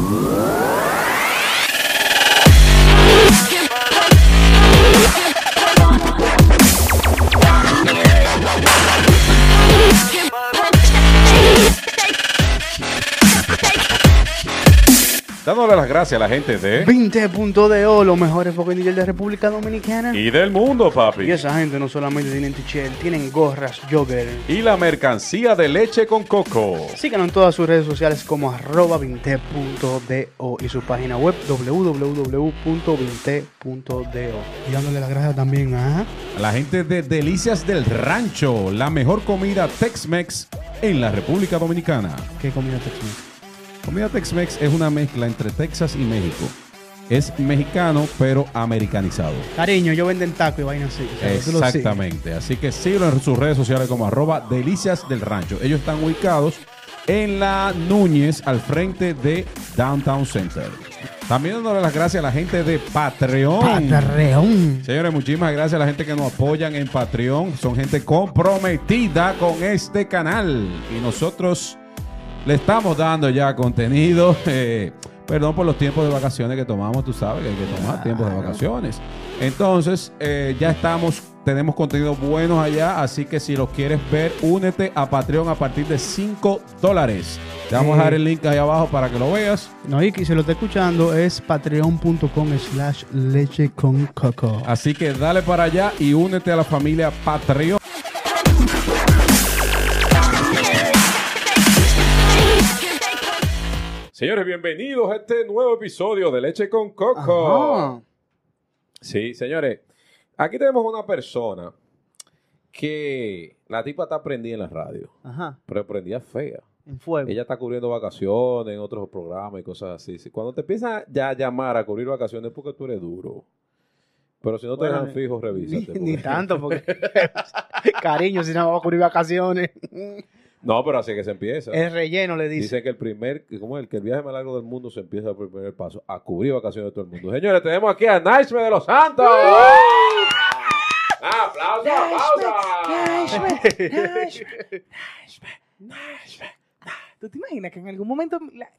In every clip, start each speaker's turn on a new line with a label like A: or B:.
A: Dándole gracias a la gente de...
B: 20.do, los mejores focos de República Dominicana.
A: Y del mundo,
B: Y
A: papi.
B: esa gente no solamente tienen t-shirt, tienen gorras, jogger.
A: Y la mercancía de leche con coco.
B: Síganos en todas sus redes sociales como arroba 20.do y su página web www.20.do. Y dándole las gracias también a...
A: A la gente de Delicias del Rancho, la mejor comida Tex-Mex en la República Dominicana.
B: ¿Qué comida Tex-Mex?
A: Comida Tex-Mex es una mezcla entre Texas y México. Es mexicano, pero americanizado.
B: Cariño, yo venden taco y vaina así. o sea, tú lo sigues.
A: Exactamente. Así que síguelo en sus redes sociales como arroba Delicias del Rancho. Ellos están ubicados en la Núñez, al frente de Downtown Center. También dándole las gracias a la gente de Patreon.
B: Patarreón.
A: Señores, muchísimas gracias a la gente que nos apoyan en Patreon. Son gente comprometida con este canal. Y nosotros le estamos dando ya contenido. eh, perdón por los tiempos de vacaciones que tomamos. Tú sabes que hay que tomar tiempos de vacaciones. Entonces, eh, ya estamos, tenemos contenido buenos allá. Así que si los quieres ver, únete a Patreon a partir de 5 dólares. Te vamos a dejar el link ahí abajo para que lo veas.
B: No, y que si lo está escuchando es patreon.com slash leche con coco.
A: Así que dale para allá y únete a la familia Patreon. Señores, bienvenidos a este nuevo episodio de Leche con Coco.
B: Ajá.
A: Sí, señores, aquí tenemos una persona que la tipa está prendida en la radio,
B: Ajá.
A: pero prendida fea.
B: En fuego.
A: Ella está cubriendo vacaciones en otros programas y cosas así. Sí, Cuando te empiezan ya a llamar a cubrir vacaciones es porque tú eres duro. Pero si no te
B: Bueno,
A: dejan fijo, revísate.
B: Ni, ni tanto, porque. Cariño, si no vamos a cubrir vacaciones.
A: No, pero así que se empieza.
B: El relleno le dice.
A: Dice que el primer, como el que el viaje más largo del mundo se empieza por el primer paso, a cubrir vacaciones de todo el mundo. Señores, tenemos aquí a Naishme de los Santos. ¡Ah, ¡Aplausos, aplausos!
C: ¿Tú te imaginas que en algún momento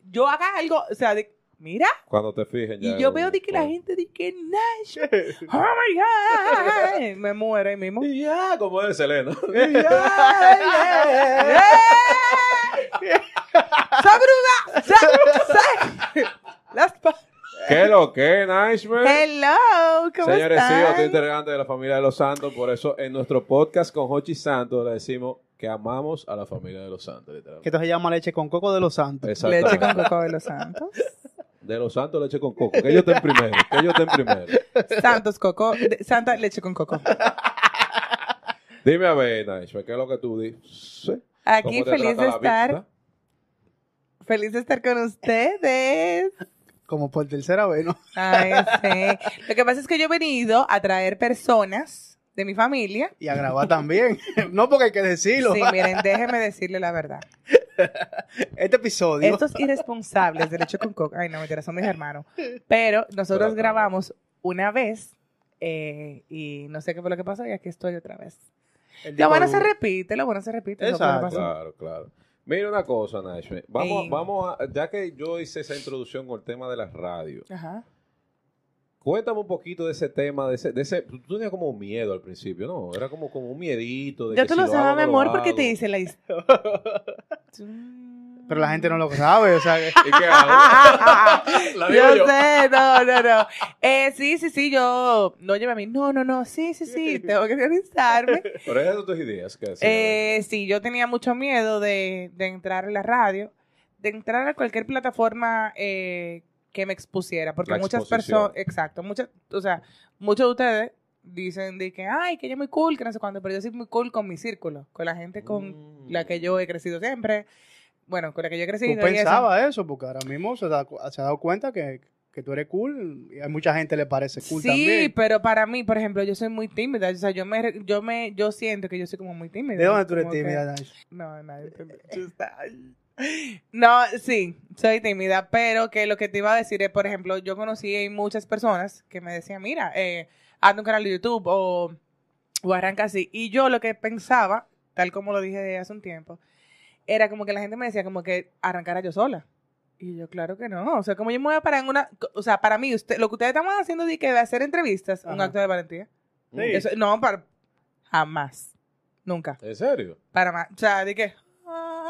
C: yo haga algo, o sea, de, mira,
A: Cuando te fijen ya.
C: y yo veo de que la gente dice que Nash, oh my God, me muero ahí mismo.
A: Y ya, como es Selena.
C: ¡Sabruga! ¡Sa- Las pa-
A: ¿Qué lo que, Naishme?
C: Hello, ¿cómo
A: Señores, sí, yo
C: están?
A: estoy integrante de la familia de los Santos. Por eso en nuestro podcast con Hochi Santos le decimos que amamos a la familia de los Santos,
B: Que
A: literalmente.
B: esto se llama leche con coco de los santos.
C: Leche con coco de los santos.
A: De los Santos, leche con coco. Que ellos estén primero. Que ellos estén primero.
C: Santos coco, de- Santa leche con coco.
A: Dime a ver, Naishme, ¿qué es lo que tú dices?
C: Aquí
A: ¿Cómo te
C: feliz de estar,
A: vista?
C: feliz de estar con ustedes.
B: Como por tercera vez, ¿no?
C: Ay, sí. Lo que pasa es que yo he venido a traer personas de mi familia.
B: Y a grabar también. no porque hay que decirlo.
C: Sí, miren, déjenme decirle la verdad.
B: Este episodio.
C: Estos irresponsables de leche con coco, ay no, mentira, son mis hermanos. Pero nosotros
A: Pero,
C: grabamos una vez eh, y no sé qué fue lo que pasó y aquí estoy otra vez. Lo bueno se repite, lo bueno se repite.
B: Exacto.
C: pasó.
A: Claro, claro. Mira una cosa, Naishme. Vamos, vamos a, ya que yo hice esa introducción con el tema de la radio,
C: Ajá.
A: Cuéntame un poquito de ese tema, de ese, de ese, tú tenías como miedo al principio, ¿no? Era como, como un miedito. De
C: Ya
A: que
C: tú
A: si
C: lo
A: hago,
C: sabes, mi
A: no
C: amor, porque te dice la historia.
B: Pero la gente no lo sabe, o sea que...
A: ¿Y qué hago? La digo
C: yo,
A: yo.
C: sé, no, no, no. Eh, sí, sí, sí, yo, no lleva a mí, no, no, no, sí, sí, sí, tengo que organizarme.
A: Pero esas son tus ideas. hacías.
C: Eh, sí, yo tenía mucho miedo de, de entrar en la radio, de entrar a cualquier plataforma eh, que me expusiera, porque
A: La
C: muchas personas, exacto, muchas, o sea, muchos de ustedes dicen de que, ay, que es muy cool, que no sé cuándo, pero yo soy muy cool con mi círculo, con la gente con
A: Mm.
C: la que yo he crecido siempre, bueno, con la que yo he
B: Tú
C: crecido. y eso.
B: pensabas eso, porque ahora mismo se, da- se ha dado cuenta que, que tú eres cool y a mucha gente le parece cool
C: sí,
B: también.
C: pero para mí, por ejemplo, yo soy muy tímida, o sea, yo me, yo me, yo siento que yo soy como muy tímida.
B: ¿De dónde tú eres
C: que-
B: tímida, Nash?
C: No, nadie entendió. No, sí, soy tímida, pero que lo que te iba a decir es, por ejemplo, yo conocí muchas personas que me decían, mira, eh, haz un canal de YouTube o, o arranca así. Y yo lo que pensaba, tal como lo dije hace un tiempo, era como que la gente me decía como que arrancara yo sola. Y yo, claro que no. O sea, como yo me voy a parar en una. O sea, para mí, usted, lo que ustedes están haciendo de que de hacer entrevistas, un acto de valentía.
B: Sí.
C: Eso- no, para. Jamás. Nunca.
A: ¿En serio?
C: Para más. O sea, de que.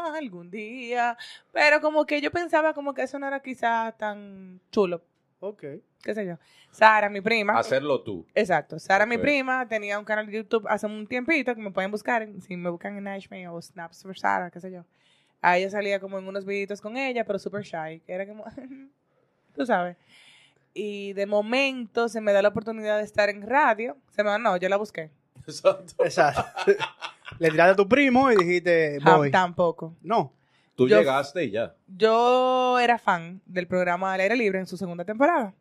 C: "Ah, algún día. Pero como que yo pensaba como que eso no era quizá tan chulo.
B: Ok.
C: Qué sé yo. Sara, mi prima.
A: Hacerlo tú.
C: Exacto. Sara, mi prima, tenía un canal de YouTube hace un tiempito que me pueden buscar. Si me buscan en Nashme o Snaps for Sara, qué sé yo. A ella salía como en unos videitos con ella, pero súper shy. Era como, tú sabes. Y de momento se me da la oportunidad de estar en radio. Se me da, no, yo la busqué.
A: Exacto.
B: Exacto. Le tiraste a tu primo y dijiste,
C: tampoco.
B: No.
A: Tú
C: Yo-
A: llegaste y ya.
C: Yo era fan del programa Al aire libre en su segunda temporada.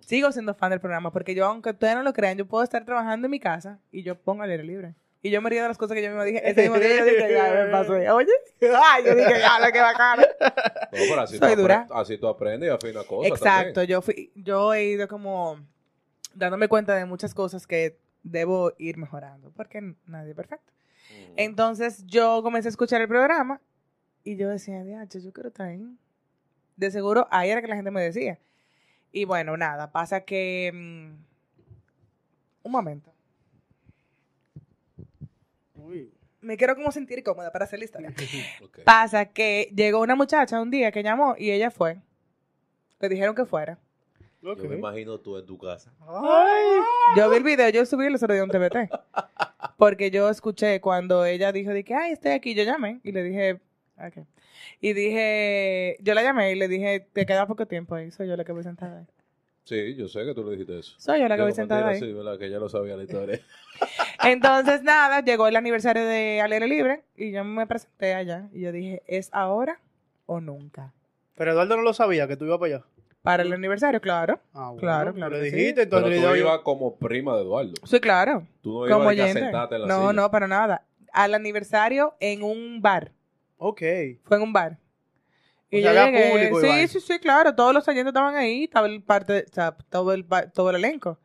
C: Sigo siendo fan del programa porque yo, aunque ustedes no lo crean, yo puedo estar trabajando en mi casa y yo pongo al aire libre. Y yo me río de las cosas que yo misma dije. Ese mismo día yo dije, ya me pasó. Oye, ay, yo dije, ya, lo que bacano.
A: No, pero así,
C: Soy
A: tú
C: dura.
A: así tú aprendes y afinas cosas
C: Exacto, yo fui, yo he ido como dándome cuenta de muchas cosas que debo ir mejorando, porque nadie es perfecto. Entonces yo comencé a escuchar el programa y yo decía, "Diache, yo quiero estar ahí. De seguro, ahí era que la gente me decía. Y bueno, nada, pasa que... mm, un momento.
B: Uy.
C: Me quiero como sentir cómoda para hacer la historia. Pasa que llegó una muchacha un día que llamó y ella fue. Le dijeron que fuera.
A: Yo me imagino tú en tu casa.
B: Ay.
C: Yo vi el video, yo subí el otro día a un TBT. Porque yo escuché cuando ella dijo de que, ay, estoy aquí. Yo llamé y le dije, ok. Y dije, yo la llamé y le dije, te queda poco tiempo ahí. Soy yo la que voy sentada ahí.
A: Sí, yo sé que tú le dijiste eso.
C: Soy yo la que voy sentada ahí.
A: Sí, ¿verdad? Que ya lo sabía la historia.
C: Entonces, nada, llegó el aniversario de Al Aire Libre y yo me presenté allá. Y yo dije, ¿es ahora o nunca?
B: Pero Eduardo no lo sabía que tú ibas para allá.
C: Para el aniversario, claro.
B: Ah, bueno,
C: Claro, claro que sí.
B: dijiste,
A: Pero
B: entonces
A: tú
B: le digo,
A: ibas como prima de Eduardo.
C: Sí, claro.
A: Tú no ibas
C: Como
A: de que en la
C: No,
A: silla.
C: no, para nada. Al aniversario en un bar.
B: Ok.
C: Fue en un bar.
B: O sea, había público y
C: sí, sí, sí, claro. Todos los oyentes estaban ahí. Estaba el parte, o sea, todo el, todo el elenco.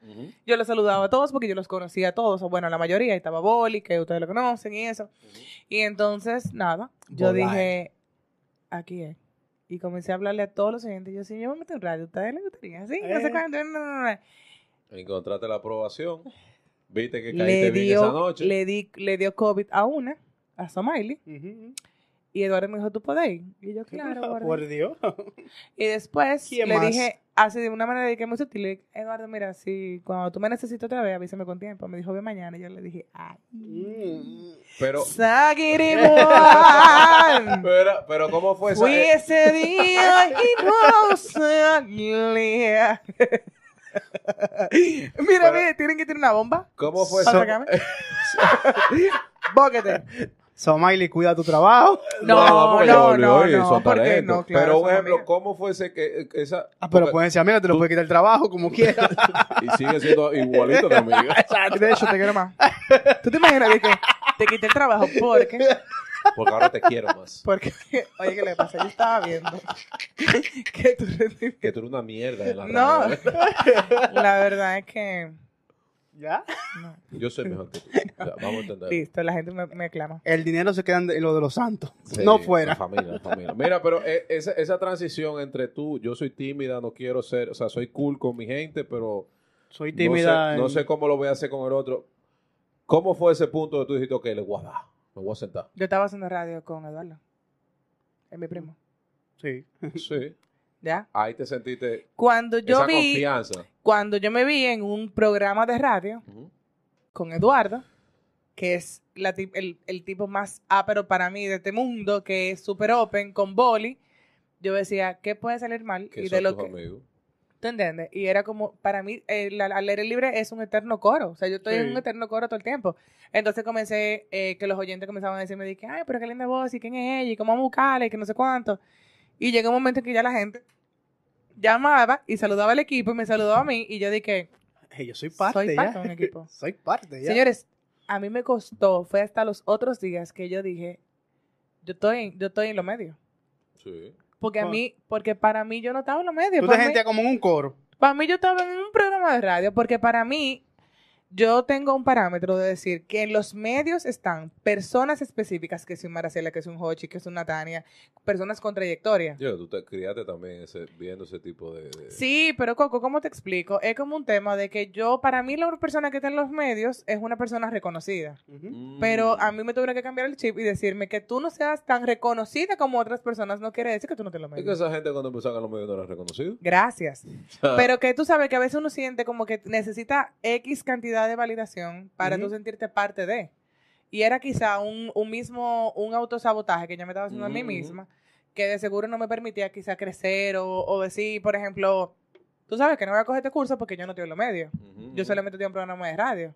C: Yo los saludaba a todos porque yo los conocía a todos. O bueno, la mayoría. Ahí estaba Boli, que ustedes lo conocen y eso. Y entonces, nada. Yo dije, aquí es. Y comencé a hablarle a todos los oyentes. Yo, si yo me meto en radio, ¿a ustedes les gustaría? Sí, no sé
B: Eh.
C: cuánto. no, no, no.
A: Encontraste la aprobación. Viste que
C: Le
A: caíste bien esa
C: dio,
A: noche.
C: le, di, le dio COVID a una, a Somaili.
B: Ujú.
C: Y Eduardo me dijo, ¿tú puedes ir? Y yo, claro.
B: Por Dios.
C: Y después
B: ¿Quién
C: le
B: más?
C: dije, así de una manera de que muy sutil, Eduardo, mira, si cuando tú me necesitas otra vez, avísame con tiempo. Me dijo, ve mañana. Y yo le dije, ay.
B: Mm.
A: Pero, pero, pero ¿cómo fue esa?
C: Fui
A: eh,
C: ese día y no salía. mira,
A: Pero-
C: mira, tienen que tener una bomba.
A: ¿Cómo fue eso?
C: Bóquete.
B: Somaili, cuida tu trabajo.
C: No, no, no, no,
A: son
C: porque no, claro,
A: Pero un
C: son
A: ejemplo. ¿cómo fue ese que esa
B: Ah, pero
A: porque-
B: pueden ser amigas, te lo puede quitar el trabajo como quieras.
A: y sigue siendo igualito de amiga?
C: De hecho, te quiero más. ¿Tú te imaginas de que te quité el trabajo porque
A: Porque ahora te quiero más.
C: Porque, oye, ¿qué le pasa? Yo estaba viendo que tu rendimiento-
A: Que tú eres una mierda en la
C: No,
A: radio, ¿eh?
C: la verdad es que
B: ¿Ya?
C: no.
A: Yo soy mejor que tú. O sea, vamos a entender.
C: Listo, la gente me, me aclama.
B: El dinero se queda en lo de los santos.
A: Sí,
B: no
A: La
B: fuera.
A: familia, la familia. Mira, pero eh, esa, esa transición entre tú, yo soy tímida, no quiero ser, o sea, soy cool con mi gente, pero
B: Soy
A: no
B: tímida.
A: sé, no sé cómo lo voy a hacer con el otro. ¿Cómo fue ese punto de tú dijiste, ok, le voy a dar, me voy a sentar?
C: Yo estaba haciendo radio con Eduardo, es mi primo.
B: Sí.
A: Sí.
C: ¿Ya?
A: Ahí te sentiste
C: Cuando yo
A: esa
C: vi,
A: confianza.
C: cuando yo me vi en un programa de radio con Eduardo, que es la el, el tipo más ápero para mí de este mundo, que es super open, con Boli, yo decía, ¿qué puede salir mal? Y de lo
A: tus
C: que,
A: amigos.
C: ¿Tú entiendes? Y era como, para mí, el, al aire libre es un eterno coro. O sea, yo estoy
B: Sí.
C: en un eterno coro todo el tiempo. Entonces comencé, eh, que los oyentes comenzaban a decirme, de que, ay, pero qué linda voz, y quién es ella, y cómo vamos a buscarla, y que no sé cuánto. Y llegó un momento en que ya la gente llamaba y saludaba al equipo y me saludaba a mí, y yo dije,
B: Hey, yo soy parte
C: Soy
B: ya.
C: parte de un equipo.
B: soy parte ya.
C: señores, a mí me costó, fue hasta los otros días que yo dije, yo estoy, yo estoy en lo medio.
A: Sí.
C: Porque a mí, porque para mí yo no estaba en lo medio.
B: Tú te
C: mí-
B: sentías como en un coro.
C: Para mí yo estaba en un programa de radio porque para mí yo tengo un parámetro de decir que en los medios están personas específicas, que es un Maracela, que es un Hochi, que es una Tania, personas con trayectoria.
A: Yo, tú te criaste también ese, viendo ese tipo de... de-
C: Sí, pero Coco, ¿cómo te explico? Es como un tema de que yo, para mí, la persona que está en los medios es una persona reconocida.
A: Mm.
C: Pero a mí me tuvieron que cambiar el chip y decirme que tú no seas tan reconocida como otras personas no quiere decir que tú no te lo
A: Es que esa gente cuando empezaron a los medios no era reconocido.
C: Gracias. Pero que tú sabes que a veces uno siente como que necesita X cantidad de validación para tú sentirte parte de. Y era quizá un, un mismo, un autosabotaje que yo me estaba haciendo a mí misma, que de seguro no me permitía quizá crecer o, o decir, por ejemplo, tú sabes que no voy a coger este curso porque yo no tengo los medios.
A: Ujú,
C: Yo
A: ujú.
C: solamente tengo un programa de radio.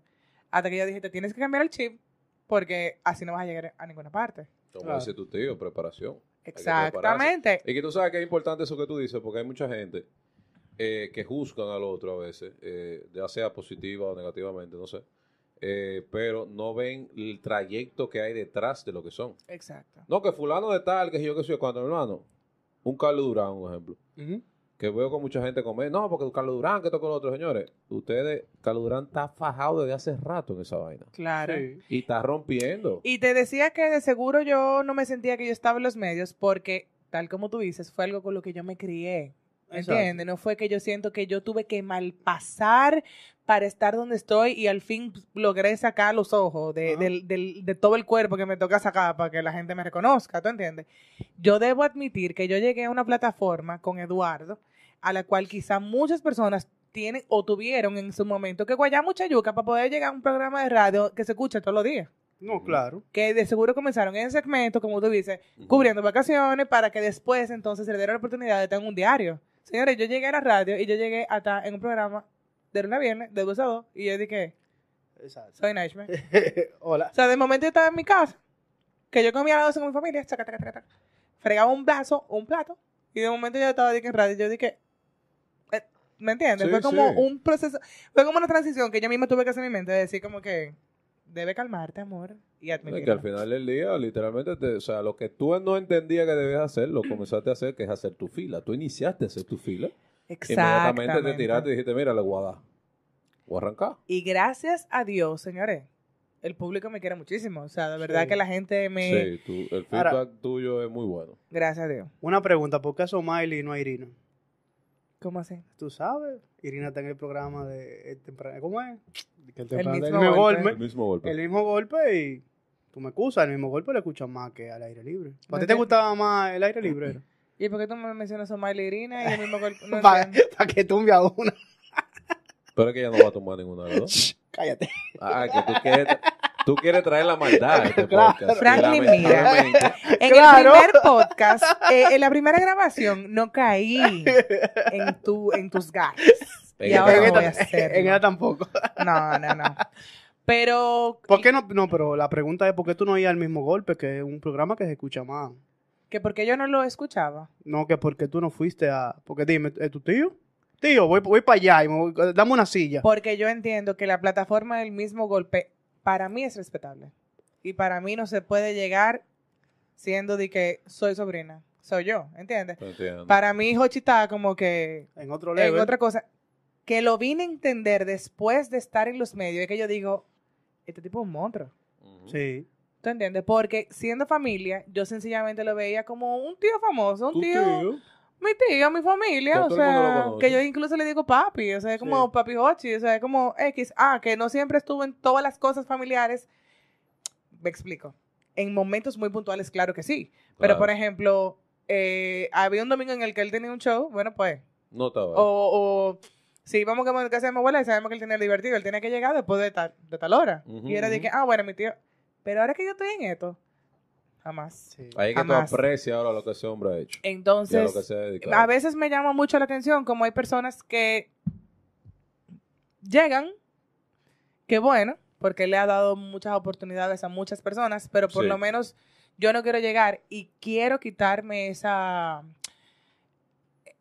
C: Hasta que yo dije, te tienes que cambiar el chip porque así no vas a llegar a ninguna parte.
A: Como
B: Claro.
A: dice tu tío, preparación. que
C: Exactamente.
A: Y que tú sabes que es importante eso que tú dices, porque hay mucha gente eh, que juzgan al otro a veces, eh, ya sea positiva o negativamente, no sé. Eh, pero no ven el trayecto que hay detrás de lo que son.
C: Exacto.
A: No, que fulano de tal, que yo que soy cuando, hermano. Un Carlos Durán, un ejemplo. Que veo con mucha gente comer. No, porque Carlos Durán, que toca con otros señores. Ustedes, Carlos Durán está fajado desde hace rato en esa vaina.
C: Claro.
B: Sí.
A: Y está rompiendo.
C: Y te decía que de seguro yo no me sentía que yo estaba en los medios porque, tal como tú dices, fue algo con lo que yo me crié. ¿Entiendes? No fue que yo siento que yo tuve que malpasar para estar donde estoy y al fin pues, logré sacar los ojos de, del- del- de todo el cuerpo que me toca sacar para que la gente me reconozca, ¿tú entiendes? Yo debo admitir que yo llegué a una plataforma con Eduardo a la cual quizá muchas personas tienen o tuvieron en su momento que guayar mucha yuca para poder llegar a un programa de radio que se escucha todos los días
B: No, claro.
C: que de seguro comenzaron en segmento, como tú dices, cubriendo vacaciones para que después entonces se le diera la oportunidad de tener un diario. Señores, yo llegué a la radio y yo llegué hasta en un programa de lunes a viernes, de 2 a 2, y yo dije,
B: Exacto.
C: soy Nashman.
B: Hola.
C: O sea, de momento yo estaba en mi casa, que yo comía a las 12 con mi familia, chaca, chaca, chaca, fregaba un vaso o un plato, y de momento yo estaba dije, en radio, y yo dije, eh, ¿me entiendes?
A: Sí,
C: fue como
A: sí.
C: un proceso, fue como una transición que yo misma tuve que hacer en mi mente, de decir como que, debe calmarte, amor, y
A: Es que al final del día, literalmente, te- o sea, lo que tú no entendías que debías hacer, lo comenzaste a hacer, que es hacer tu fila. Tú iniciaste a hacer tu fila. Inmediatamente te
C: Exactamente.
A: tiraste y dijiste, mira, le voy a dar. Voy a arrancar.
C: Y gracias a Dios, señores, el público me quiere muchísimo. O sea, de verdad
B: Sí.
C: que la gente me...
A: Sí, tú- el
B: Ahora-
A: feedback tuyo es muy bueno.
C: Gracias a Dios.
B: Una pregunta, ¿por qué son Miley y no Irina?
C: ¿Cómo así?
B: Tú sabes, Irina está en el programa de el temprano, ¿cómo es? El,
C: mismo
B: el
C: golpe.
B: golpe.
A: El mismo golpe.
B: El mismo golpe y tú me excusas, el mismo golpe le escuchas más que al aire libre. ¿Para ti te gustaba más el aire libre?
C: ¿Y por qué tú me mencionas a Miley Irina y el mismo golpe? No
B: Para
C: entiendo.
B: que tumbe a una.
A: Pero es que ella no va a tomar ninguna de las dos.
B: Cállate.
A: Ah, que tú quieres, tú quieres traer la maldad a este
B: Claro.
A: podcast.
C: Franklin, mira. En
B: Claro.
C: el primer podcast, eh, en la primera grabación, no caí en, tu, en tus gatos. Y ahora
B: en,
C: voy a hacerlo.
B: en esta tampoco.
C: No, no, no. Pero
B: ¿Por qué no? No, pero la pregunta es ¿por qué tú no ibas al mismo golpe? Que es un programa que se escucha más.
C: que porque yo no lo escuchaba.
B: No, que porque tú no fuiste a... Porque dime, ¿es tu tío? Tío, voy, voy para allá y me voy- dame una silla.
C: Porque yo entiendo que la plataforma del mismo golpe para mí es respetable. Y para mí no se puede llegar siendo de que soy sobrina. Soy yo, ¿entiendes?
A: Entiendo.
C: Para mí, Hochi está como que
B: En otro
C: en
B: level.
C: otra cosa. Que lo vine a entender después de estar en los medios. Es que yo digo, este tipo es un monstruo.
B: Sí.
C: ¿Tú entiendes? Porque siendo familia, yo sencillamente lo veía como un tío famoso, un tío,
A: tío.
C: Mi tío, mi familia,
A: Que
C: o sea, que yo incluso le digo papi, o sea, es como
B: Sí.
C: papi Hochi, o sea, es como X, ah, que no siempre estuvo en todas las cosas familiares. Me explico. En momentos muy puntuales, claro que sí. Pero,
A: Claro.
C: por ejemplo, eh, había un domingo en el que él tenía un show, bueno, pues,
A: No estaba.
C: o, o si íbamos a casa de mi abuela y sabemos que él tenía el divertido, él tenía que llegar después de tal, de tal hora. Y era de que, ah, bueno, mi tío, pero ahora que yo estoy en esto, jamás.
B: sí.
A: Ahí es que
C: jamás.
A: tú aprecias ahora lo que ese hombre ha hecho. y a lo
C: Entonces,
A: que se ha dedicado.
C: a veces me llama mucho la atención como hay personas que llegan, que bueno, porque le ha dado muchas oportunidades a muchas personas, pero por
A: Sí.
C: lo menos yo no quiero llegar y quiero quitarme esa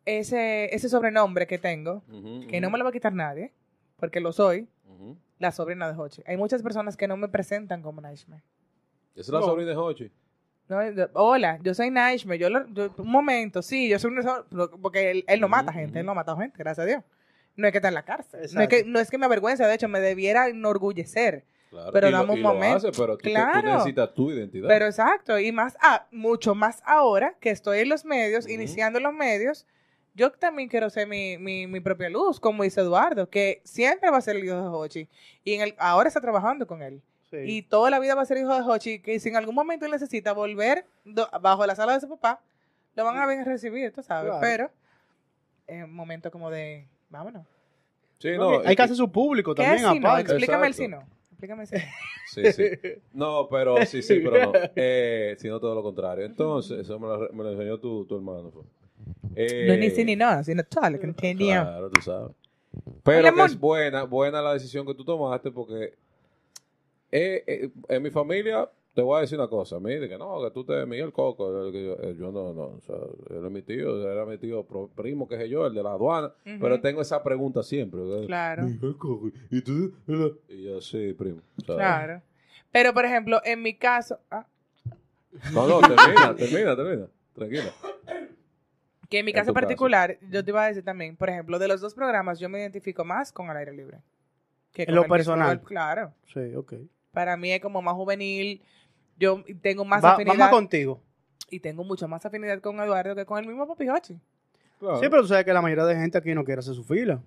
C: ese, ese sobrenombre que tengo, que no me lo va a quitar nadie, porque lo soy, la sobrina de Hochi. Hay muchas personas que no me presentan como Naishme.
A: Esa es la
B: No.
A: sobrina de Hochi.
C: No, yo- hola, yo soy Naishme. Yo, lo- yo- un momento, sí, yo soy un. Porque él, él no mata gente, él no ha matado gente, gracias a Dios. no es que está en la cárcel. No es, que, no es que me avergüenza, de hecho, me debiera enorgullecer.
A: Claro,
C: Pero
A: y lo-
C: dame un momento.
A: hace, pero tú,
C: Claro.
A: necesitas tu identidad.
C: Pero exacto, y más, ah, mucho más ahora que estoy en los medios, iniciando los medios, yo también quiero ser mi, mi, mi propia luz, como dice Eduardo, que siempre va a ser el hijo de Hochi. Y en el, ahora está trabajando con él.
B: Sí.
C: Y toda la vida va a ser hijo de Hochi, que si en algún momento él necesita volver do- bajo la sala de su papá, lo van a venir a recibir, tú sabes.
B: Claro.
C: Pero es un momento como de, vámonos.
A: sí,
B: No, que hay que hacer su público
C: ¿Qué
B: también,
C: es si no?
B: aparte.
C: Explícame el
A: Exacto.
C: si no. Explícame el si no.
A: Sí, sí. No, pero sí, sí, pero no. Eh, sino todo lo contrario. Entonces, eso me lo, me lo enseñó tu, tu hermano. pues. Eh,
C: No es ni sí ni no, sino todo lo que entendía.
A: Claro, tú sabes. Pero que es buena, buena la decisión que tú tomaste porque eh, eh, en mi familia te voy a decir una cosa, a mí, de que no, que tú te Miguel Coco, yo, yo no, no, o sea, él es mi tío, era mi tío pro- primo, que sé yo, el de la aduana, pero tengo esa pregunta siempre.
C: Claro.
A: Miguel Coco, ¿y tú? Y yo, sí, primo. ¿sabes?
C: Claro. Pero, por ejemplo, en mi caso, ah,
A: No, no, termina, termina, termina. Tranquila.
C: que en mi
A: En
C: caso particular, yo te iba a decir también, por ejemplo, de los dos programas, yo me identifico más con al aire libre. que
B: En
C: con
B: lo
C: el
B: personal.
C: Claro.
B: Sí, ok.
C: Para mí es como más juvenil. Yo tengo más
B: Va-
C: afinidad.
B: vamos contigo.
C: Y tengo mucho más afinidad con Eduardo que con el mismo Papi Hochi.
A: Claro.
B: Sí, pero tú sabes que la mayoría de gente aquí no quiere hacer su fila.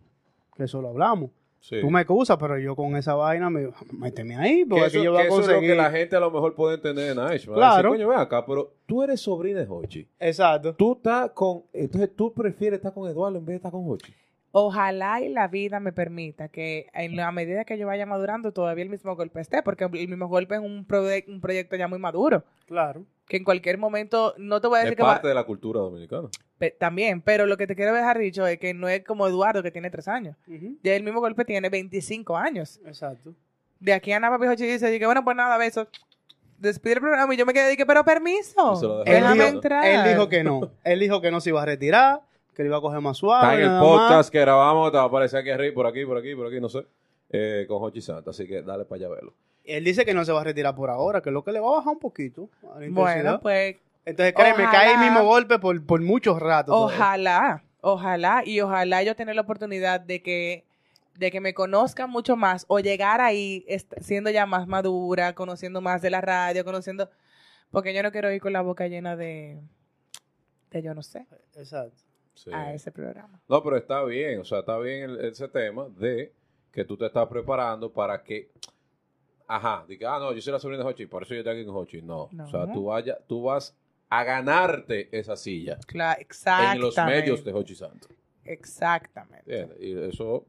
B: Que eso lo hablamos.
A: Sí.
B: Tú me excusas, pero yo con esa vaina, me, méteme ahí,
A: Que
B: porque
A: eso,
B: yo voy
A: que
B: a
A: eso es lo
B: conseguir.
A: que la gente a lo mejor puede entender en.
B: Claro.
A: coño, ven acá, pero tú eres sobrina de Hochi.
B: Exacto.
A: Tú estás con... Entonces tú prefieres estar con Eduardo en vez de estar con Hochi.
C: Ojalá y la vida me permita que en la medida que yo vaya madurando todavía el mismo golpe esté, porque el mismo golpe es un, un proyecto ya muy maduro,
B: Claro.
C: que en cualquier momento, no te voy a
A: Es
C: decir que va,
A: parte de la cultura dominicana.
C: pe- también, pero lo que te quiero dejar dicho es que no es como Eduardo que tiene tres años, ya el mismo golpe tiene 25 años.
B: Exacto.
C: De aquí a nada, Papi Hochi dice, dije, bueno, pues nada, besos. Despide el programa y yo me quedé, dije, pero permiso,
A: Y se lo dejó
B: Él
C: déjame
B: dijo, él dijo que no. Él dijo que no se iba a retirar, que le iba a coger más suave.
A: Está en el podcast que grabamos, te va a aparecer aquí arriba, por aquí, por aquí, por aquí, no sé. eh, con Hochi Santa. Así que dale para allá verlo.
B: Él dice que no se va a retirar por ahora, que es lo que le va a bajar un poquito. a la
C: Bueno, pues
B: Entonces, créeme,
C: ojalá-
B: cae el mismo golpe por, por muchos ratos.
C: Ojalá, ojalá y ojalá yo tener la oportunidad de que de que me conozcan mucho más o llegar ahí siendo ya más madura, conociendo más de la radio, conociendo porque yo no quiero ir con la boca llena de de yo no sé
B: Exacto.
A: Sí.
C: a ese programa.
A: No, pero está bien, o sea, está bien el- ese tema de que tú te estás preparando para que, ajá, diga, ah, no, yo soy la sobrina de Hochi, por eso yo estoy aquí con Hochi. No,
C: No.
A: o sea, tú, vaya, tú vas a ganarte esa silla
C: Claro,
A: en
C: exactamente.
A: los medios de Hochi Santos.
C: Exactamente.
A: Y eso,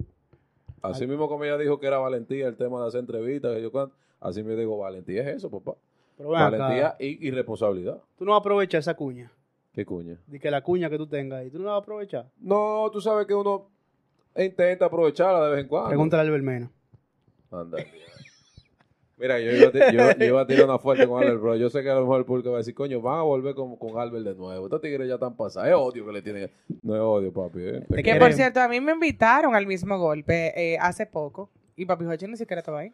A: así mismo como ella dijo que era valentía el tema de hacer entrevistas, que yo así me digo, valentía es eso, papá.
B: Pero ven acá,
A: valentía y, y responsabilidad.
B: tú no vas a aprovechar esa cuña.
A: ¿Qué cuña?
B: De que la cuña que tú tengas ahí, tú no la vas a aprovechar.
A: No, tú sabes que uno intenta aprovecharla de vez en cuando.
B: Pregúntale al Belmena.
A: Anda. Mira, yo iba, a yo- yo iba a tirar una fuerte con Albert, pero yo sé que a lo mejor el público va a decir, coño, van a volver con, con Albert de nuevo. Estos tigres ya están pasados. Es odio que le tienen. No es odio, papi. ¿eh?
B: Que
C: por cierto, a mí me invitaron al mismo golpe eh, hace poco y Papi Hochi ni siquiera estaba ahí.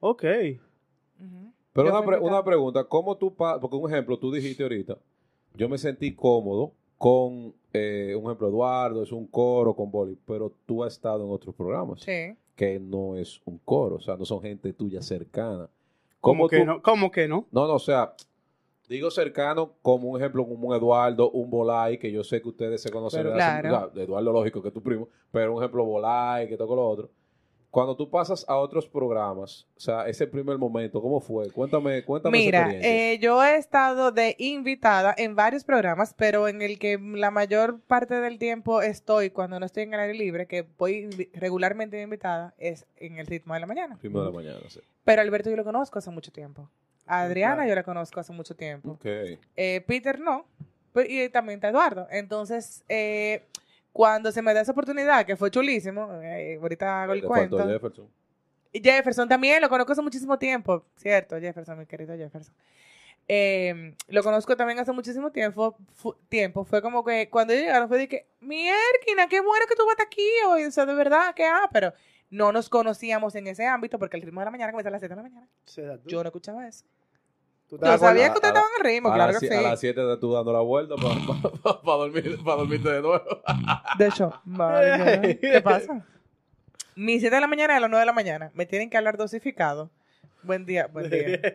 B: Ok.
A: Pero una, pre- una pregunta, ¿cómo tú, pa- porque un ejemplo, tú dijiste ahorita, yo me sentí cómodo con, eh, un ejemplo, Eduardo, es un coro con Boli, pero tú has estado en otros programas
C: Sí.
A: que no es un coro, o sea, no son gente tuya cercana.
B: ¿Cómo que
A: tú-
B: no? ¿Cómo que no?
A: No, no, o sea, digo cercano como un ejemplo, como un Eduardo, un Bolay, que yo sé que ustedes se conocen.
C: Pero
A: de hace-
C: claro.
A: o sea, Eduardo, lógico, que es tu primo, pero un ejemplo, Bolay, que toco lo otro. Cuando tú pasas a otros programas, o sea, ese primer momento, ¿cómo fue? Cuéntame, cuéntame
C: Mira, eh, yo he estado de invitada en varios programas, pero en el que la mayor parte del tiempo estoy cuando no estoy en el aire libre, que voy regularmente invitada, es en el ritmo de la mañana.
A: Primero de la mañana, sí.
C: Pero Alberto yo lo conozco hace mucho tiempo. A Adriana
B: Claro.
C: yo la conozco hace mucho tiempo.
A: Ok.
C: Eh, Peter no. Y también está Eduardo. Entonces, eh, cuando se me da esa oportunidad, que fue chulísimo, eh, ahorita hago el cuento.
A: faltó Jefferson.
C: Jefferson también, lo conozco hace muchísimo tiempo, ¿cierto? Jefferson, mi querido Jefferson. Eh, lo conozco también hace muchísimo tiempo. fu- tiempo. Fue como que cuando ellos llegaron fue de que, mierda, qué bueno que tú vas aquí hoy. O sea, de verdad, que ah, pero no nos conocíamos en ese ámbito porque el ritmo de la mañana comienza a las 7 de la mañana. Yo no escuchaba eso.
B: ¿Tú te
C: Yo sabía que usted estaba en ritmo, claro que sí.
A: A las 7 de tú dando la vuelta para dormir, pa dormirte de nuevo.
C: De hecho, vale, ¿qué pasa? Mis 7 de la mañana a las 9 de la mañana. Me tienen que hablar dosificado. Buen día, buen día.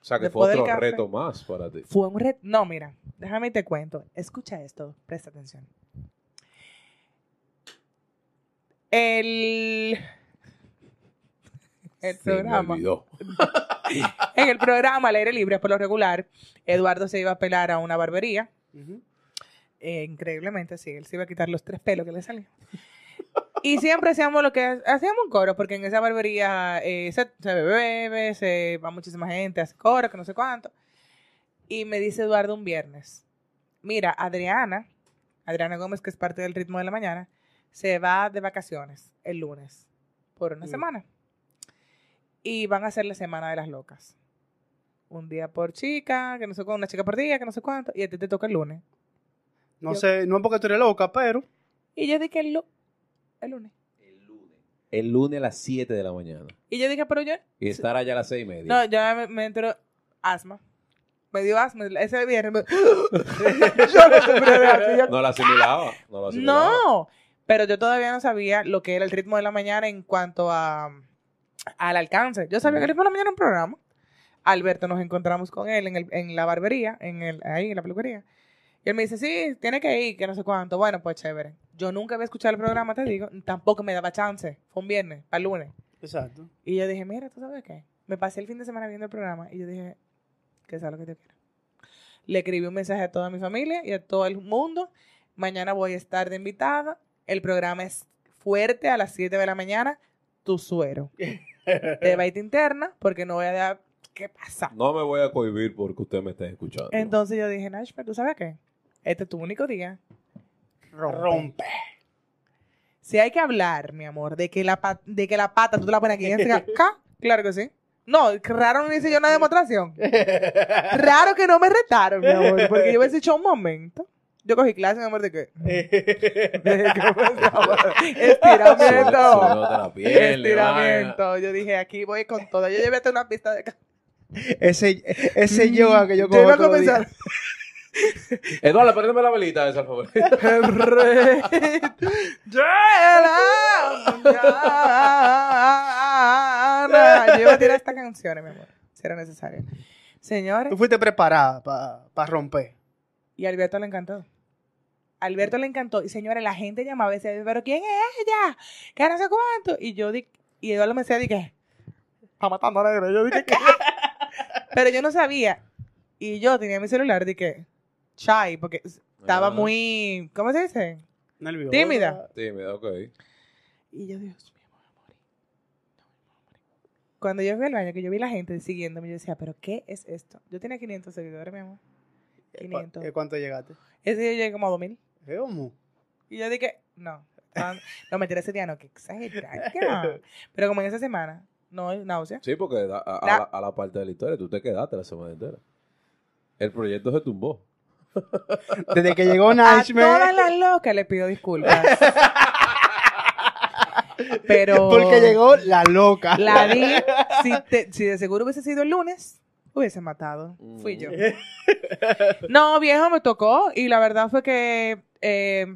A: O sea, que
C: Después
A: fue otro reto más para ti.
C: Fue un reto. No, mira, déjame y te cuento. Escucha esto, presta atención. El. El
A: Se me
C: programa.
A: olvidó.
C: En el programa al aire libre, por lo regular, Eduardo se iba a pelar a una barbería. Eh, increíblemente, sí, él se iba a quitar los tres pelos que le salían. Y siempre hacíamos lo que hacíamos un coro, porque en esa barbería eh, se, se bebe, se va muchísima gente, hace coro, que no sé cuánto. Y me dice Eduardo un viernes, mira, Adriana, Adriana Gómez, que es parte del ritmo de la mañana, se va de vacaciones el lunes por una semana. Y van a hacer la semana de las locas. Un día por chica, que no sé cuánto, una chica por día, que no sé cuánto, y a ti te toca el lunes.
B: No
C: Yo-
B: sé, no es porque tú eres loca, pero.
C: Y yo dije el, lu- el lunes.
A: El lunes a las 7 de la mañana.
C: Y yo dije, pero yo,
A: Y estar allá a las 6 y media.
C: no, ya me, me entró asma. Me dio asma. Ese viernes me- yo no sufrí. Yo-
A: la asimilaba. No la asimilaba.
C: No, pero yo todavía no sabía lo que era el ritmo de la mañana en cuanto a al alcance. Yo sabía que ritmo de la mañana un programa. Alberto nos encontramos con él en, el, en la barbería, en el, ahí en la peluquería. Y él me dice, sí, tiene que ir, que no sé cuánto. Bueno, pues chévere. Yo nunca había escuchado el programa, te digo. Tampoco me daba chance. Fue un viernes, para el lunes.
B: Exacto.
C: Y yo dije, mira, ¿tú sabes qué? Me pasé el fin de semana viendo el programa y yo dije, que sea lo que yo quiera. Le escribí un mensaje a toda mi familia y a todo el mundo. Mañana voy a estar de invitada. El programa es fuerte a las 7 de la mañana. Tu suero. Te va a ir interna porque no voy a dar... ¿Qué pasa?
A: No me voy a cohibir porque usted me está escuchando.
C: Entonces yo dije, Nash, pero ¿tú sabes qué? Este es tu único día. Rompe.
B: Rompe.
C: Si hay que hablar, mi amor, de que la, pa- de que la pata tú te la pones aquí este acá, claro que sí. No, raro no hice yo una demostración. Raro que no me retaron, mi amor, porque yo hubiese hecho un momento. Yo cogí clase, mi amor, de que... de que ¿cómo se llama? Estiramiento. Estiramiento. Yo dije, aquí voy con todo. Yo llevé hasta una pista de...
B: ese, ese yoga que yo
C: Yo
B: cojo
C: iba a comenzar.
A: Eduardo, préndeme la velita esa, por favor.
C: Yo iba a tirar esta canción, mi amor, si era necesario. Señores,
B: Tú fuiste preparada para romper.
C: y a Alberto le encantó. Alberto le encantó. Y señores, la gente llamaba y decía, pero ¿quién es ella? Que no sé cuánto. Y yo di, y Eduardo me decía, dije, está matando a negro. Yo dije, ¿qué? pero yo no sabía. Y yo tenía mi celular, dije, shy, porque estaba muy, ¿cómo se dice?
B: Nerviosa.
C: Tímida.
A: Tímida, ok.
C: Y yo, Dios mío, me voy a morir. No, me voy a morir. Cuando yo fui al baño, que yo vi la gente siguiéndome, yo decía, ¿pero qué es esto? Yo tenía 500 seguidores, mi amor.
B: ¿Cu-
C: 500.
B: eh, ¿Cuánto llegaste?
C: Ese día llegué como a 2000.
B: ¿Eh, ¿Cómo?
C: Y yo dije, no. No, mentira, ese día no, que exagerada. Pero como en esa semana, no hay náusea.
A: Sí, porque a, a- a
C: La-
A: a parte de la historia tú te quedaste la semana entera. El proyecto se tumbó.
B: Desde que llegó
C: A
B: Nashme,
C: todas las locas le pido disculpas. Pero.
B: porque llegó la loca.
C: La di. Si, te- si de seguro hubiese sido el lunes, hubiese matado. Fui yo. No, viejo, me tocó. Y la verdad fue que eh,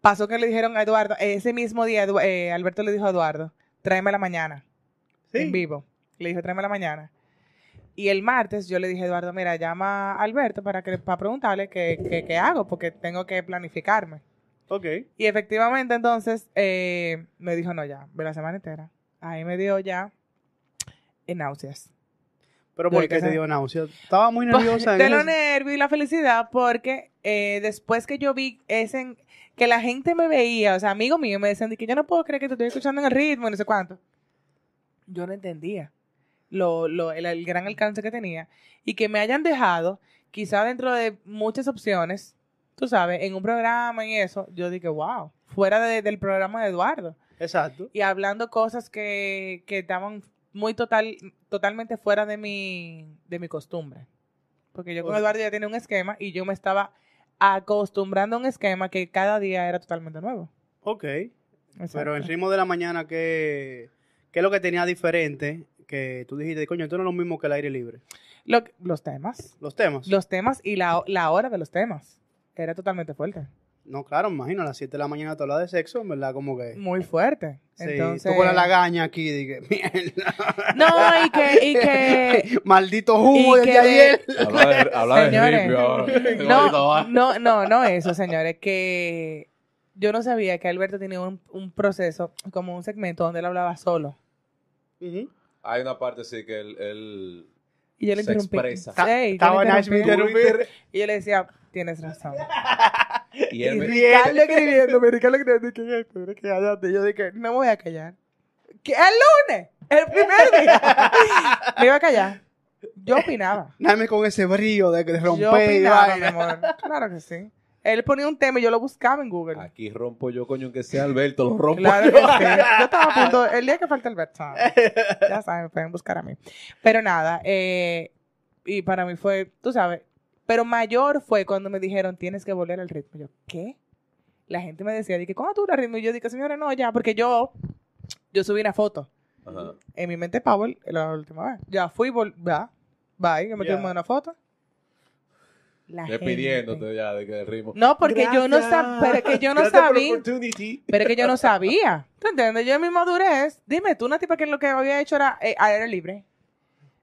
C: pasó que le dijeron a Eduardo, ese mismo día, eh, Alberto le dijo a Eduardo, tráeme a la mañana,
B: Sí.
C: en vivo. Le dijo, tráeme a la mañana. Y el martes yo le dije a Eduardo, mira, llama a Alberto para, que, para preguntarle qué, qué, qué hago, porque tengo que planificarme.
B: Ok.
C: Y efectivamente, entonces, eh, me dijo, no, ya, ve la semana entera. Ahí me dio ya en náuseas.
B: Pero ¿por qué te dio náusea? Estaba muy nerviosa.
C: de los nervios y la felicidad, porque eh, después que yo vi ese, que la gente me veía, o sea, amigos míos me decían de que yo no puedo creer que te estoy escuchando en el ritmo no sé cuánto. Yo no entendía lo, lo, el, el gran alcance que tenía y que me hayan dejado, quizá dentro de muchas opciones, tú sabes, en un programa y eso, yo dije, wow, fuera de- del programa de Eduardo
B: Exacto.
C: y hablando cosas que, que estaban muy total, totalmente fuera de mi, de mi costumbre. Porque yo con Eduardo ya tenía un esquema y yo me estaba acostumbrando a un esquema que cada día era totalmente nuevo.
B: Ok.
C: Exacto.
B: Pero el ritmo de la mañana, ¿qué, qué es lo que tenía diferente que tú dijiste, coño, esto no es lo mismo que el aire libre.
C: Lo los temas.
B: Los temas.
C: Los temas y la, la hora de los temas. Era totalmente fuerte.
B: No, claro, me imagino, a las 7 de la mañana te hablas de sexo, en verdad, como que...
C: Muy fuerte.
B: Sí,
C: Entonces.
B: tú con la lagaña aquí, dije, mierda.
C: No, y que, y que
B: Maldito humo
C: Y
B: desde
C: que-
B: ayer.
A: Habla de, de
C: Señores. No, no, no, no eso, señores, que yo no sabía que Alberto tenía un, un proceso, como un segmento donde él hablaba solo.
B: Ujú.
A: Hay una parte sí que él, él
C: Y yo le
A: Se
C: interrumpí.
A: expresa.
C: Sí, yo le interrumpí. Y yo le decía, tienes razón.
A: y él
C: Y
A: me-
C: Ricardo escribiendo, ¿qué es esto? ¿Qué cállate? Yo dije, no me voy a callar. ¿Qué? ¿El lunes? ¿El primer día? me iba a callar. Yo opinaba.
B: Dame con ese brío de, de
C: Yo
B: romper y
C: mi amor. Claro que sí. Él ponía un tema y yo lo buscaba en Google.
A: Aquí rompo yo, coño, que sea Alberto, lo rompo
C: Claro
A: yo.
C: que sí. Yo estaba a punto, el día que falta Alberto, ya saben, me pueden buscar a mí. Pero nada, eh, y para mí fue, tú sabes, pero mayor fue cuando me dijeron, tienes que volver al ritmo. Yo, ¿qué? La gente me decía, dije, ¿cuándo tú el ritmo? Y yo dije, señora, no, ya, porque yo, yo subí una foto
A: Ajá.
C: en mi mente Power la última vez. Ya fui, vol va, bye, que me
B: Ya.
C: tomé una foto. La
A: Despidiéndote
C: gente.
A: ya de que el ritmo.
C: No, porque yo no sabía, pero que yo no sabía. Pero es que yo no sabía. ¿Tú entiendes? Yo en mi madurez, dime, tú una tipa que lo que había hecho era eh, al aire libre.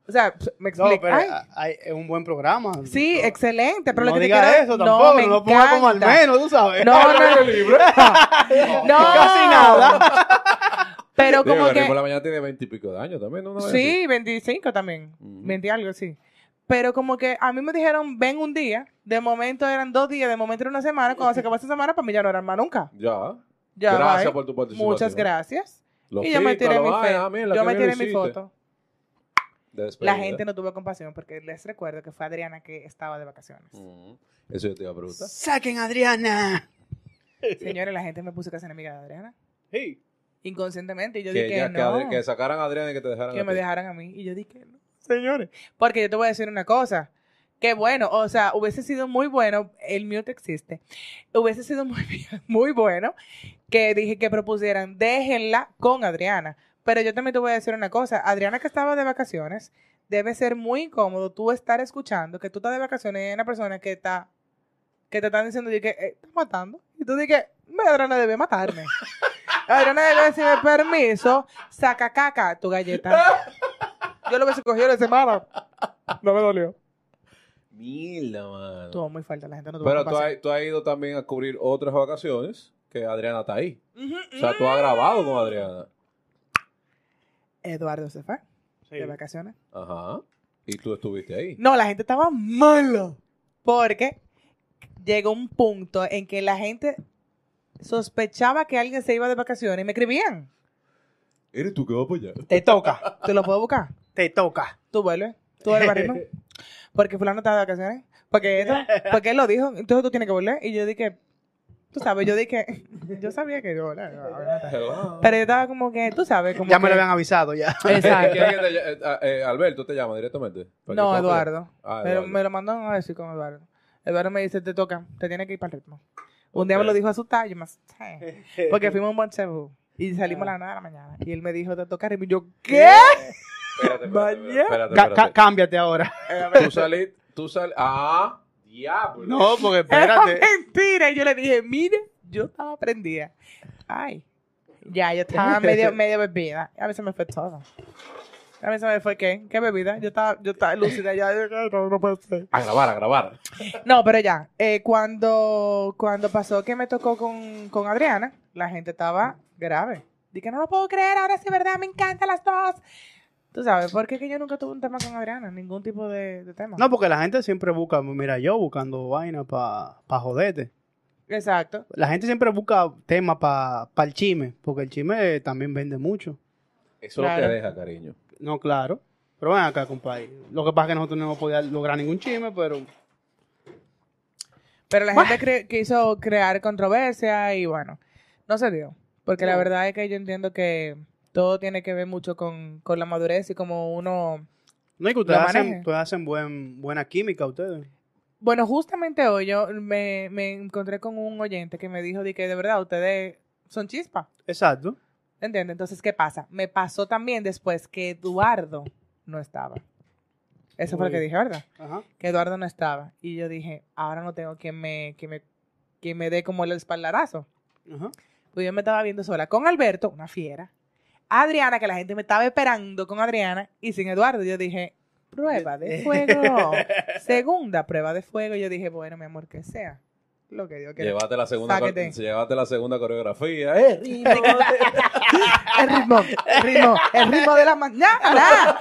C: O sea, me
B: No,
C: explico.
B: pero
C: Ay,
B: hay- es un buen programa.
C: sí,
B: No-
C: excelente. Pero
B: no
C: lo que te
B: diga
C: quiero-
B: eso tampoco,
C: me
B: no lo ponga como al menos, tú sabes.
C: No, no, no. No.
B: Casi nada.
C: Pero
A: Digo,
C: como
A: el ritmo de la
C: que.
A: mañana tiene 20 y pico de años también, ¿no?
C: Sí, 25 también.
A: Ujú.
C: 20 algo, sí. Pero como que a mí me dijeron, ven un día. De momento eran dos días, de momento era una semana. Cuando se acabó esa semana, para mí ya no era más nunca.
A: Ya.
C: Ya,
A: Gracias
C: bye.
A: por tu participación.
C: Muchas gracias. Y yo me tiré mi, fe-
A: ah, mira,
C: yo me tiré mi foto. La gente no tuvo compasión porque les recuerdo que fue Adriana que estaba de vacaciones.
A: Ujú. Eso yo te iba a preguntar.
B: Saquen a Adriana.
C: Señores, la gente me puso casi enemiga de Adriana.
B: Sí.
C: Inconscientemente. Y yo
A: Que,
C: dije
A: ya, que,
C: no.
A: Adri- que sacaran a Adrián y que te dejaran
C: que
A: a
C: me
A: ti.
C: dejaran a mí. Y yo dije no. Señores. Porque yo te voy a decir una cosa. Qué bueno. O sea, hubiese sido muy bueno. El mute existe. Hubiese sido muy, bien- muy bueno que dije que propusieran déjenla con Adriana. Pero yo también te voy a decir una cosa. Adriana que estaba de vacaciones, debe ser muy incómodo tú estar escuchando que tú estás de vacaciones y hay una persona que está que te están diciendo que eh, está matando. Y tú dices, "Me, Adriana debe matarme. Adriana debe decirme permiso, saca caca tu galleta. Yo lo hubiese cogido de semana. No me dolió.
A: Mierda, mano.
C: Estuvo muy fuerte, la gente no tuvo
A: Pero tú has, tú has ido también a cubrir otras vacaciones que Adriana está ahí. O sea, tú has grabado con Adriana.
C: Eduardo se fue
B: Sí.
C: de vacaciones.
A: Ajá. Y tú estuviste ahí.
C: No, la gente estaba mala. Porque llegó un punto en que la gente sospechaba que alguien se iba de vacaciones y me escribían.
A: ¿Eres tú que vas para allá?
B: Te toca.
C: ¿Te lo puedo buscar?
B: Te toca.
C: Tú vuelves. Tú vuelves al ritmo. Porque fulano está de vacaciones. Porque esto, porque él lo dijo. Entonces tú tienes que volver. Y yo dije, tú sabes, yo dije, yo sabía que yo, pero yo estaba como que, tú sabes, como
B: Ya me lo habían avisado ya.
C: Exacto.
A: ¿Quién es que te ll- eh, ah, eh, Alberto te llama directamente.
C: No, Eduardo.
A: Ah,
C: Pero
A: Eduardo.
C: me lo mandó a decir con Eduardo. Eduardo me dice, te toca, te tienes que ir para el ritmo. Un día me lo dijo a su tallo, más, porque fuimos a un buen cebú y salimos a las 9 de la mañana. Y él me dijo, te toca ritmo. Y yo, ¿qué?
A: Espérate, espérate,
B: cámbiate ahora.
A: Tú saliste, tú saliste. Ah, diablo.
B: No, porque
C: Era
B: espérate.
C: mentira. Y yo le dije, mire, yo estaba prendida. Ay, ya, yo estaba medio, medio bebida. A veces me fue todo. A veces me fue, ¿qué? ¿Qué bebida? Yo estaba, yo estaba lúcida ya. Yo, "Ay, no, no puede ser.
A: A grabar, a grabar.
C: No, pero ya, eh, cuando, cuando pasó que me tocó con, con Adriana, la gente estaba grave. Dije, no lo puedo creer, ahora sí es verdad, me encantan las dos. Tú sabes, porque que yo nunca tuve un tema con Adriana, ningún tipo de, de tema.
B: No, porque la gente siempre busca, mira, yo buscando vaina para pa joderte.
C: Exacto.
B: La gente siempre busca temas para el chisme, porque el chisme también vende mucho.
A: Eso es lo que deja, cariño.
B: No, claro. Pero ven acá, compadre. Lo que pasa es que nosotros no hemos podido lograr ningún chisme, pero
C: Pero la gente cre- quiso crear controversia y bueno, no se dio. Porque la verdad es que yo entiendo que todo tiene que ver mucho con, con la madurez y como uno...
B: no es que ustedes hacen, ustedes hacen buen, buena química, ustedes.
C: Bueno, justamente hoy yo me, me encontré con un oyente que me dijo de que de verdad ustedes son chispas.
B: Exacto.
C: ¿Entiendes? Entonces, ¿qué pasa? Me pasó también después que Eduardo no estaba. Eso fue lo que dije, ¿verdad?
B: Ajá.
C: Que Eduardo no estaba. Y yo dije, ahora no tengo quien me, que me, quien me dé como el espaldarazo.
B: Ajá.
C: Pues yo me estaba viendo sola con Alberto, una fiera. Adriana, que la gente me estaba esperando con Adriana, y sin Eduardo. Yo dije, prueba de fuego. Segunda prueba de fuego. Yo dije, bueno, mi amor, que sea lo que Dios quiera.
A: Llevaste la segunda,
C: Sáquete.
A: llevaste la segunda coreografía. ¡Eh, ritmo!
C: El ritmo, el ritmo, el ritmo de la mañana.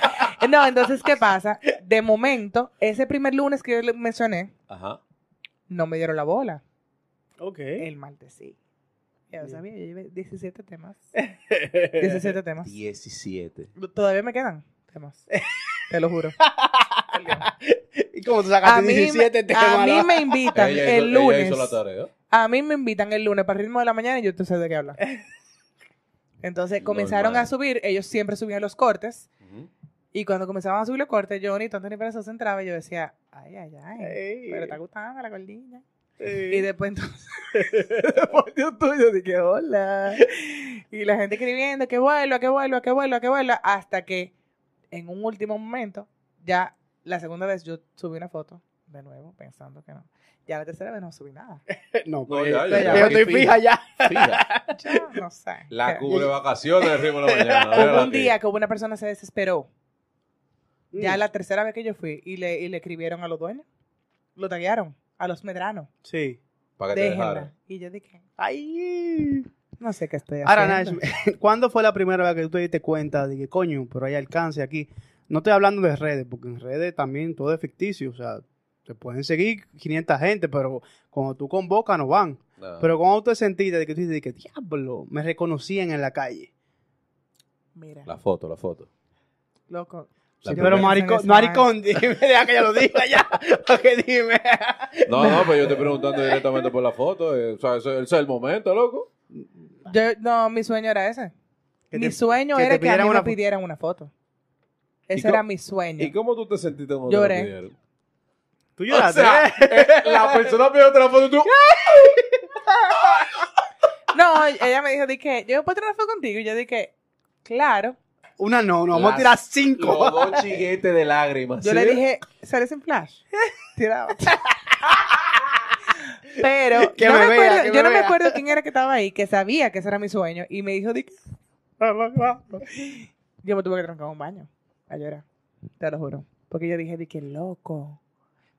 C: No, entonces, ¿qué pasa? De momento, ese primer lunes que yo le mencioné,
A: Ajá.
C: no me dieron la bola.
B: Ok.
C: El martes sí. Ya sabía, yo llevé 17 temas. 17 temas.
A: 17.
C: Todavía me quedan temas. Te lo juro.
B: ¿Y cómo tú
C: A
B: sacaste
C: mí,
B: 17
C: me,
B: temas?
C: a mí me invitan
A: hizo,
C: el lunes.
A: hizo la tarea.
C: A mí me invitan el lunes para el ritmo de la mañana y yo te sé de qué hablar. Entonces comenzaron
A: Normal.
C: a subir, ellos siempre subían los cortes. Y cuando comenzaban a subir los cortes, yo ni tonto ni perezoso entraba y yo decía, ay, ay, ay,
B: Ey.
C: pero está gustando la gordilla.
B: Sí.
C: Y después entonces, tuyo dije, hola. Y la gente escribiendo que vuelva, que vuelva, que vuelva, que vuelva, hasta que en un último momento, ya la segunda vez yo subí una foto, de nuevo, pensando que no. Ya la tercera vez no subí nada.
B: No,
A: No,
B: pues,
A: ya,
B: yo
C: ya,
B: yo estoy
A: fija.
B: fija ya.
A: Fija.
C: Ya, no sé.
A: La cubre vacaciones del ritmo de la mañana.
C: Hubo un día que una persona se desesperó. Ya
B: Mm.
C: la tercera vez que yo fui y le, y le escribieron a los dueños. Lo taguearon. A los medranos.
B: Sí.
A: Para que te.
C: Y yo dije,
B: Ay.
C: no sé qué estoy
B: Ahora,
C: haciendo.
B: Nash, ¿cuándo fue la primera vez que tú te diste cuenta de que, coño, pero hay alcance aquí? No estoy hablando de redes, porque en redes también todo es ficticio. O sea, te pueden seguir 500 gente, pero cuando tú convocas no van.
A: No.
B: Pero ¿cómo tú te sentiste de que tú dices, que diablo, me reconocían en la calle?
C: Mira,
A: La foto, la foto.
C: loco.
B: Pero maricón, maricón, dime, deja que ya lo diga ya, porque dime.
A: No, no, pero yo estoy preguntando directamente por la foto. eh, o sea, ese, ese es el momento, loco.
C: Yo- no, mi sueño era ese.
B: Que
C: mi
B: te-
C: sueño
B: que te
C: era que a
B: pidieran
C: mí
B: una
C: me pidieran una foto. Ese era mi sueño.
A: ¿Y cómo tú te sentiste cuando te lo
C: Lloré.
A: pidieron?
B: Tú
A: O
B: lloraste.
A: sea, eh, la persona pidió la foto y tú...
C: No, ella me dijo, dije, yo puedo tener una foto contigo. Y yo dije, claro.
B: Una no, no, vamos a
A: Las-
B: tirar cinco.
A: Los dos chiguetes de lágrimas.
C: Yo
A: ¿sí?
C: le dije, sale sin flash. Tiraba. Pero
B: Que
C: no
B: me
C: me
B: vea,
C: acuerdo-
B: que
C: yo
B: me
C: no me acuerdo quién era que estaba ahí, que sabía que ese era mi sueño. Y me dijo, di que- yo me tuve que trancar un baño a llorar. Te lo juro. Porque yo dije, di que loco.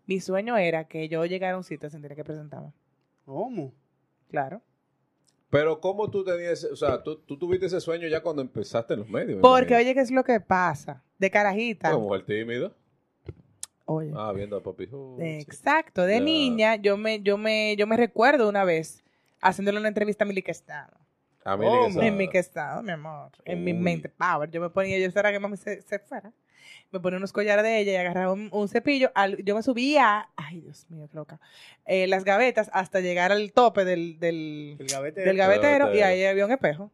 C: Mi sueño era que yo llegara a un sitio sin tener que presentarme.
B: ¿Cómo?
C: Claro.
A: Pero ¿cómo tú tenías... O sea, tú, tú tuviste ese sueño ya cuando empezaste en los medios. me
C: Porque,
A: imagino.
C: oye, ¿qué es lo que pasa? De carajita.
A: Como mujer tímida.
C: Oye.
A: Ah, viendo a papi. Oh.
C: Exacto, de
A: Ya.
C: niña, yo me, yo me, yo me recuerdo una vez haciéndole una entrevista a Milly Estado.
A: A mí
B: Oh.
C: En mi estado, mi amor. En mi mente power. Yo me ponía, yo esperaba que mami se, se fuera. Me ponía unos collares de ella y agarraba un, un cepillo. al- yo me subía, ay Dios mío, qué loca. eh, las gavetas hasta llegar al tope del, del,
B: El gavetero.
C: del gavetero y ahí había un espejo.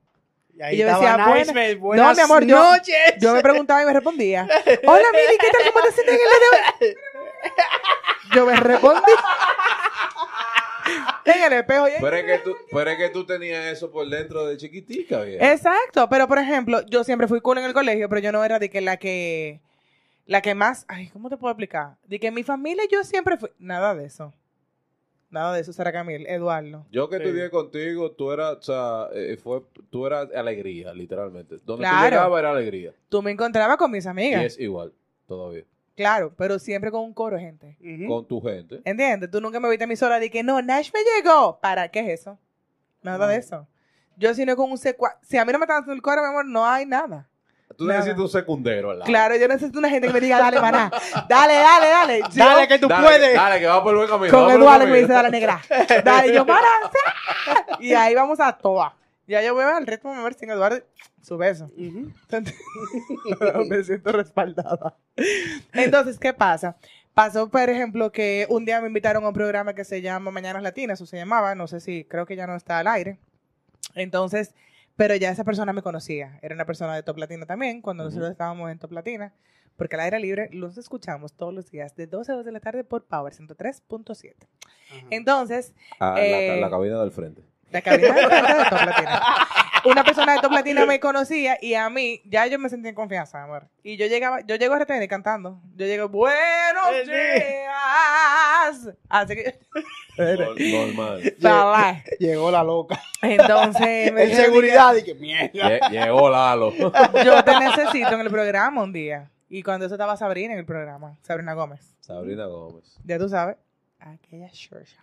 B: Y ahí
C: Y yo decía, buena-
B: Naismith, buenas
C: No, mi amor, yo-
B: noches.
C: Yo me preguntaba y me respondía. Hola, Mili, ¿qué tal? ¿Cómo te sientes en el día de hoy? Yo me respondí. en el espejo. y-
A: Pero es, que tú, pero es que tú tenías eso por dentro de chiquitica, bien.
C: Exacto, pero por ejemplo, yo siempre fui cool en el colegio, pero yo no era de que la que la que más, ay, ¿cómo te puedo explicar? De que en mi familia yo siempre fui nada de eso. Nada de eso, Sara Camil, Eduardo.
A: Yo que
B: Sí.
A: estudié contigo, tú eras, o sea, eh, fue, tú eras alegría, literalmente. Donde
C: Claro.
A: tú llegabas era alegría.
C: Tú me encontrabas con mis
A: Y
C: amigas.
A: es igual, todavía.
C: Claro, pero siempre con un coro de gente.
A: Con tu gente.
C: ¿Entiendes? Tú nunca me viste a mí sola de que no, Nash me llegó. ¿Para qué es eso? Nada de eso. Yo si no con un secua... Si a mí no me están haciendo el coro, mi amor, no hay nada.
A: Tú necesitas un secundero al lado.
C: Claro, yo necesito una gente que me diga, dale, maná. Dale, dale, dale. Yo-
B: Dale que tú
A: dale,
B: puedes.
A: Dale, que va por buen camino.
C: con Eduardo que me dice, dale, negra. Dale, yo, para. Y ahí vamos a toa. Ya yo veo al ritmo, me ver sin Eduardo, su beso.
B: Ujú.
C: me siento respaldada. Entonces, ¿qué pasa? Pasó, por ejemplo, que un día me invitaron a un programa que se llama Mañanas Latinas, o se llamaba, no sé si, creo que ya no está al aire. Entonces, pero ya esa persona me conocía. Era una persona de Top Latina también, cuando nosotros estábamos en Top Latina. Porque al aire libre los escuchamos todos los días, de 12 a 2 de la tarde por Power 103.7.
B: Ajá.
C: Entonces,
A: Ah, la,
C: Eh,
A: la cabina del frente.
C: la cabina de frente de Top Latina. una persona de top latina me conocía y a mí ya yo me sentía en confianza, amor. Y yo llegaba, yo llego a RTN cantando. Yo llego, buenos
B: Sí.
C: días. Así que,
A: Nor- Normal.
C: Bye,
B: Llegó la loca.
C: entonces me
B: En seguridad, y que mierda.
A: Lle- Llegó Lalo.
C: Yo te necesito en el programa un día. Y cuando eso estaba Sabrina en el programa, Sabrina Gómez.
A: Sabrina Gómez.
C: Ya tú sabes. Aquella shorta.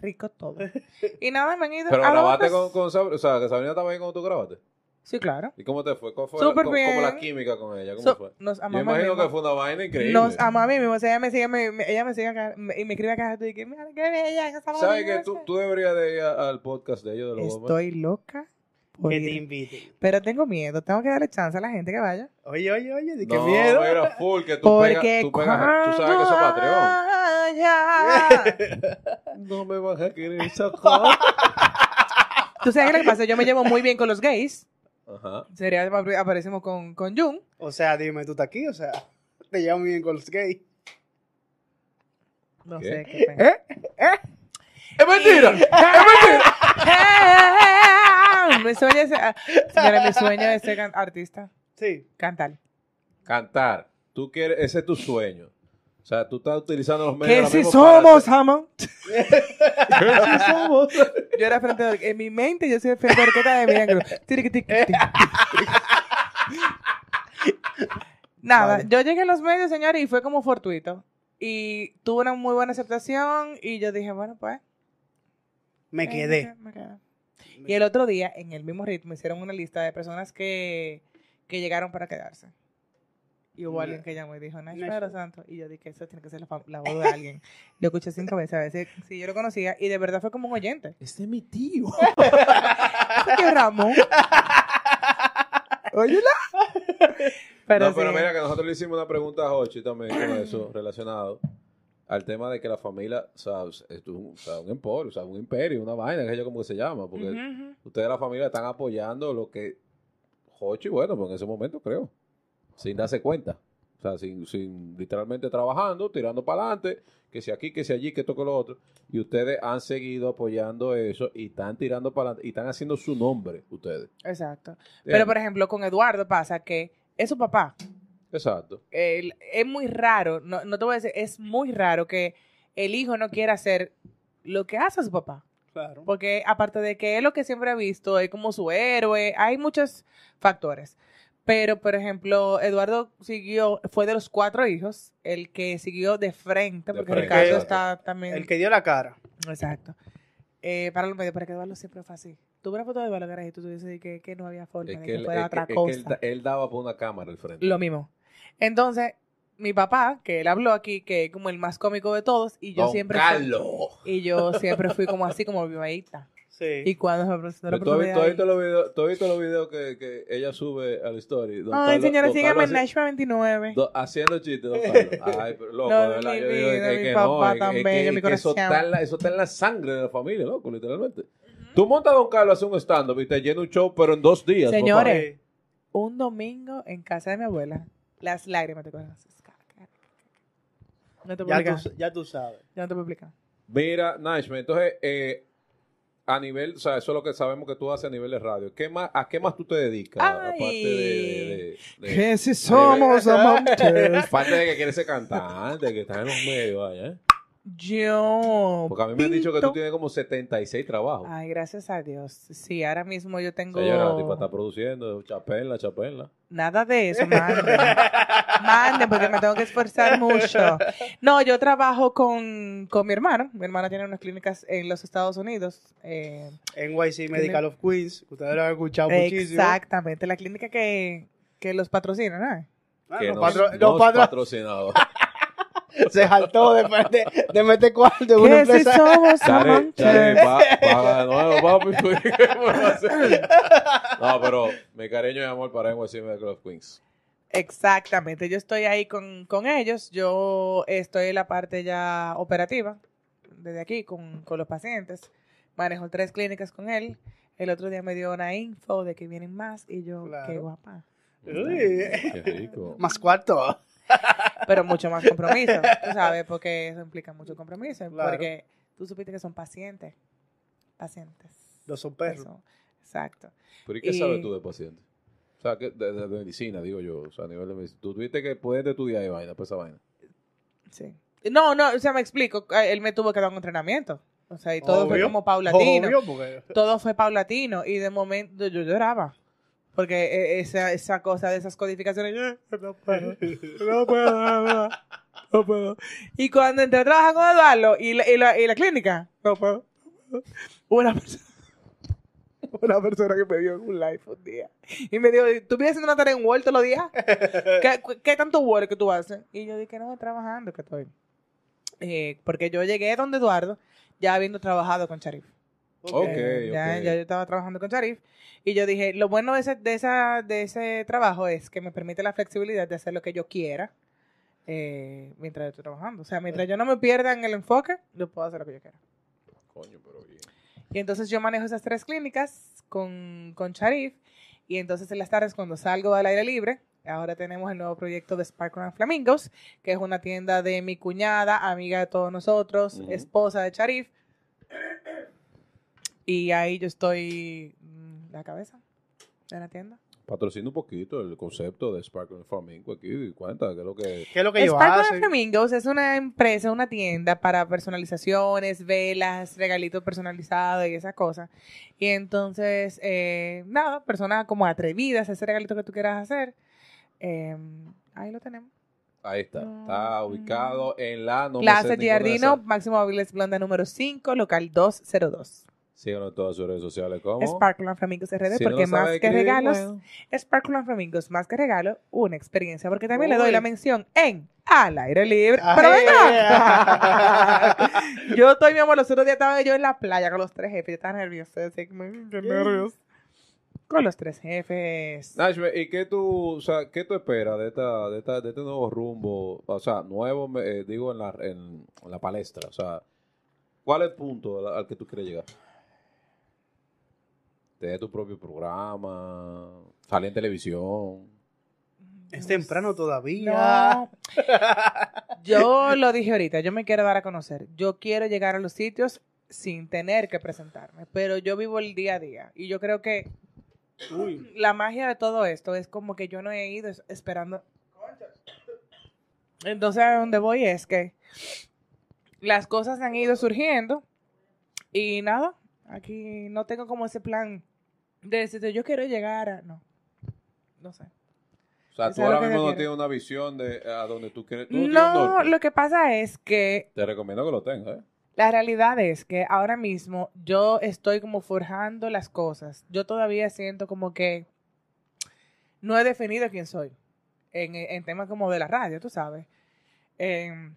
C: Rico todo. Y nada, me han ido.
A: Pero
C: ¿a
A: grabaste con, con Sabrina. O sea, que Sabrina estaba bien cuando tú grabaste.
C: Sí, claro.
A: ¿Y cómo te fue? ¿Cómo fue
C: Súper
A: cómo la
C: bien.
A: química con ella? ¿Cómo
C: So-
A: fue?
C: nos
A: Yo
C: amamos
A: imagino
C: mismo.
A: que fue una vaina increíble.
C: Nos ama a mí mismo. O sea, ella me sigue, me, me- ella me sigue acá, me- y me escribe acá y que mira, qué bella.
A: ¿Sabes
C: bien,
A: que tú, tú deberías de ir a- al podcast de ellos de los?
C: Estoy loca por
B: Que te
C: ir.
B: inviten.
C: Pero tengo miedo. Tengo que darle chance a la gente que vaya.
B: Oye, oye, oye, de qué
A: no,
B: miedo.
A: mira, full, que tú
C: Porque
A: pegas, tú pegas, tú sabes que eso es Patreon.
C: vaya.
A: No me vas a querer sacar.
C: Tú sabes qué es lo que pasa. Yo me llevo muy bien con los gays.
A: Ajá.
C: Sería aparecemos con, con Jun.
B: O sea, dime, tú estás aquí, o sea, te llevas muy bien con los gays.
C: No
A: ¿Qué?
C: sé qué pena.
A: ¡Es mentira!
C: mi sueño es, ah, señora, mi sueño es ser can- artista,
B: Sí.
C: cantar.
A: Cantar. Tú quieres, ese es tu sueño. O sea, tú estás utilizando los medios.
C: Que si somos.
A: Que si somos.
C: Yo era frente de, en mi mente yo soy frente de orquesta de tiqui. Nada,
B: Vale.
C: yo llegué a los medios, señores, y fue como fortuito. Y tuve una muy buena aceptación y yo dije, bueno, pues.
B: Me
C: eh,
B: quedé.
C: me quedé. Y el otro día, en el mismo ritmo, hicieron una lista de personas que, que llegaron para quedarse. Y hubo alguien que llamó y dijo, Nash. Pedro Santo. Y yo dije, eso tiene que ser la, la voz de alguien. Lo escuché cinco veces a veces. Sí, yo lo conocía. Y de verdad fue como un oyente.
A: Este es mi tío.
C: ¿Eso qué, Ramón? Óyela. Pero,
A: no, pero
C: sí.
A: mira que nosotros le hicimos una pregunta a Hochi también con eso relacionado al tema de que la familia, o sea, es un, o sea, un emporio, o sea, un imperio, una vaina, que es como que se llama, porque ustedes la familia están apoyando lo que Hochi, bueno, pues en ese momento creo, sin darse cuenta. O sea, sin, sin literalmente trabajando, tirando para adelante, que si aquí, que si allí, que esto, que lo otro. Y ustedes han seguido apoyando eso y están tirando para adelante y están haciendo su nombre, ustedes.
C: Exacto. Pero, por ejemplo, con Eduardo pasa que es su papá.
A: Exacto.
C: El- es muy raro, no, no te voy a decir, es muy raro que el hijo no quiera hacer lo que hace su papá.
B: Claro.
C: Porque aparte de que es lo que siempre ha visto, es como su héroe, hay muchos factores. Pero, por ejemplo, Eduardo siguió, fue de los cuatro hijos, el que siguió de frente,
A: De
C: porque
A: frente,
C: Ricardo
A: exacto.
C: está también...
B: El que dio la cara.
C: Exacto. Eh, para los medios, para que Eduardo siempre fue así. Tuve una foto de Eduardo Garay y tú dices que, que no había forma
A: Es
C: de
A: que,
C: que,
A: él,
C: fuera
A: es
C: otra
A: que- es que
C: cosa.
A: él, da- él daba por una cámara al frente.
C: Lo mismo. Entonces, mi papá, que él habló aquí, que es como el más cómico de todos, y yo
A: Don
C: siempre
A: Carlos.
C: fui, y yo siempre fui como así, como vivaíta.
B: Sí.
C: Y cuando me presentó la
A: Pero ¿Tú has visto, tú has
C: oportunidad
A: visto los videos, tú has visto los videos que, que ella sube a la story? Don
C: Ay,
A: Carlos-
C: señora,
A: Don
C: síganme en
A: hace-
C: Nashua 29.
A: do- haciendo chistes, don Carlos. Ay, pero loco,
C: No,
A: de verdad,
C: mi
A: yo digo,
C: vida,
A: es
C: mi
A: que
C: papá
A: no, es-
C: tan
A: es que-
C: bello, mi
A: que eso
C: corazón.
A: está, en la, eso está en la sangre de la familia, loco, literalmente. Tú montas a Don Carlos a hacer un stand-up y te llena un show, pero en dos días.
C: Señores. Un domingo en casa de mi abuela, las lágrimas te cogen así. No te puedo
B: Ya tú, ya tú sabes.
C: Yo no te puedo explicar.
A: Mira, Nashman, entonces, eh, a nivel, o sea, eso es lo que sabemos que tú haces a nivel de radio. ¿Qué más, ¿A qué más tú te dedicas?
C: Ay.
A: Aparte de... de- de- de-
C: si
A: somos
C: amantes?
A: Aparte de que quieres ser cantante, que estás en los medios, vaya. ¿Eh?
C: Yo.
A: Porque a mí me han dicho que tú tienes como 76 trabajos.
C: Ay, gracias a Dios. Sí, ahora mismo yo tengo.
A: Señora, la tipa está produciendo, chapenla, chapenla.
C: Nada de eso, manden. manden, porque me tengo que esforzar mucho. No, yo trabajo con, con mi hermano. Mi hermano tiene unas clínicas en los Estados Unidos. eh,
B: NYC Medical of Queens. Ustedes lo han escuchado muchísimo.
C: exactamente, la clínica que, que los patrocina, ¿no?
B: Ah,
A: que
B: los patro- los patro-
A: patrocinado.
B: Se saltó de, de, de meter cuarto en una
C: Que si
B: empresa.
C: somos amantes.
A: Chare, pa- paga de nuevo, papi. No, pero mi cariño y amor para NYC Medical of Queens.
C: Exactamente, yo estoy ahí con, con ellos, yo estoy en la parte ya operativa, desde aquí con, con los pacientes, manejo tres clínicas con él, el otro día me dio una info de que vienen más y yo,
B: Claro.
C: qué guapa,
B: Uy.
A: Qué rico.
B: Más cuarto.
C: pero mucho más compromiso, tú sabes, porque eso implica mucho compromiso,
B: Claro.
C: porque tú supiste que son pacientes, pacientes.
B: Los son perros.
C: Eso, Exacto.
A: ¿Pero y qué
C: Y-
A: sabes tú de paciente? O sea, que de, de- de medicina, digo yo. O sea, a nivel de medicina. Tú tuviste que puedes estudiar y vaina, pues esa vaina.
C: Sí. No, no, o sea, me explico. Él me tuvo que dar un entrenamiento. O sea, y todo fue como paulatino.
B: Obvio, porque-
C: Todo fue paulatino. Y de momento yo lloraba. Porque eh, esa, esa cosa de esas codificaciones. yo, No puedo. No puedo. No, no puedo. Y cuando entré a trabajar con Eduardo y la, y la, y la clínica. No puedo. Una persona. Una persona que me dio un live un día. Y me dijo, ¿tú vienes haciendo una tarea en Word todos los días? ¿Qué, qué tanto Word que tú haces? Y yo dije, no, trabajando que estoy. Eh, porque yo llegué donde Eduardo ya habiendo trabajado con Sharif.
A: Ok,
C: Eh, ya,
A: ok.
C: ya yo estaba trabajando con Sharif. Y yo dije, lo bueno de ese, de, esa, de ese trabajo es que me permite la flexibilidad de hacer lo que yo quiera eh, mientras estoy trabajando. O sea, mientras yo no me pierda en el enfoque, yo puedo hacer lo que yo quiera.
A: Coño, pero bien.
C: Y entonces yo manejo esas tres clínicas con, con Sharif. Y entonces en las tardes cuando salgo al aire libre, ahora tenemos el nuevo proyecto de Sparkle and Flamingos, que es una tienda de mi cuñada, amiga de todos nosotros,
A: Ujú.
C: esposa de Sharif. Y ahí yo estoy mm, la cabeza de la tienda.
A: Patrocina un poquito el concepto de Sparkle Farming aquí y cuenta qué es lo que...
B: ¿Qué es lo que?
C: Flamingos es una empresa, una tienda para personalizaciones, velas, regalitos personalizados y esas cosas. Y entonces, eh, nada, personas como atrevidas, ese regalito que tú quieras hacer, eh, ahí lo tenemos.
A: Ahí está.
C: No,
A: Está
C: no.
A: ubicado en la... No
C: Plaza Giardino. Máximo Aviles Blonda número 5, local 202.
A: Síganos en todas sus redes sociales como...
C: Sparkle and Flamingos RD,
A: Si
C: porque más que regalos,
A: bueno.
C: Sparkle and Flamingos, más que regalo, una experiencia. Porque también le doy la mención en al aire libre.
B: Ay,
C: Pero yo estoy, mi amor, los otros días estaba yo en la playa con los tres jefes. Yo estaba nerviosa. Así que me- qué nervios. Con los tres jefes.
A: Nashme, ¿y qué tú, o sea, qué tú esperas de esta, de esta, de este nuevo rumbo? O sea, nuevo, eh, digo, en la, en, en la palestra. O sea, ¿cuál es el punto al, al que tú quieres llegar? Tener tu propio programa, salir en televisión.
B: Es temprano todavía.
C: No. Yo lo dije ahorita, yo me quiero dar a conocer. Yo quiero llegar a los sitios sin tener que presentarme, pero yo vivo el día a día y yo creo que
B: Uy.
C: la magia de todo esto es como que yo no he ido es- esperando. Entonces a donde voy es que las cosas han ido surgiendo y nada, aquí no tengo como ese plan de decir yo quiero llegar a... No, no sé.
A: O sea, tú ahora mismo no tienes una visión de a donde tú quieres. tú
C: No, lo que pasa es que
A: Te recomiendo que lo tengas, ¿eh?
C: La realidad es que ahora mismo yo estoy como forjando las cosas. Yo todavía siento como que no he definido quién soy en, en temas como de la radio, tú sabes. Em,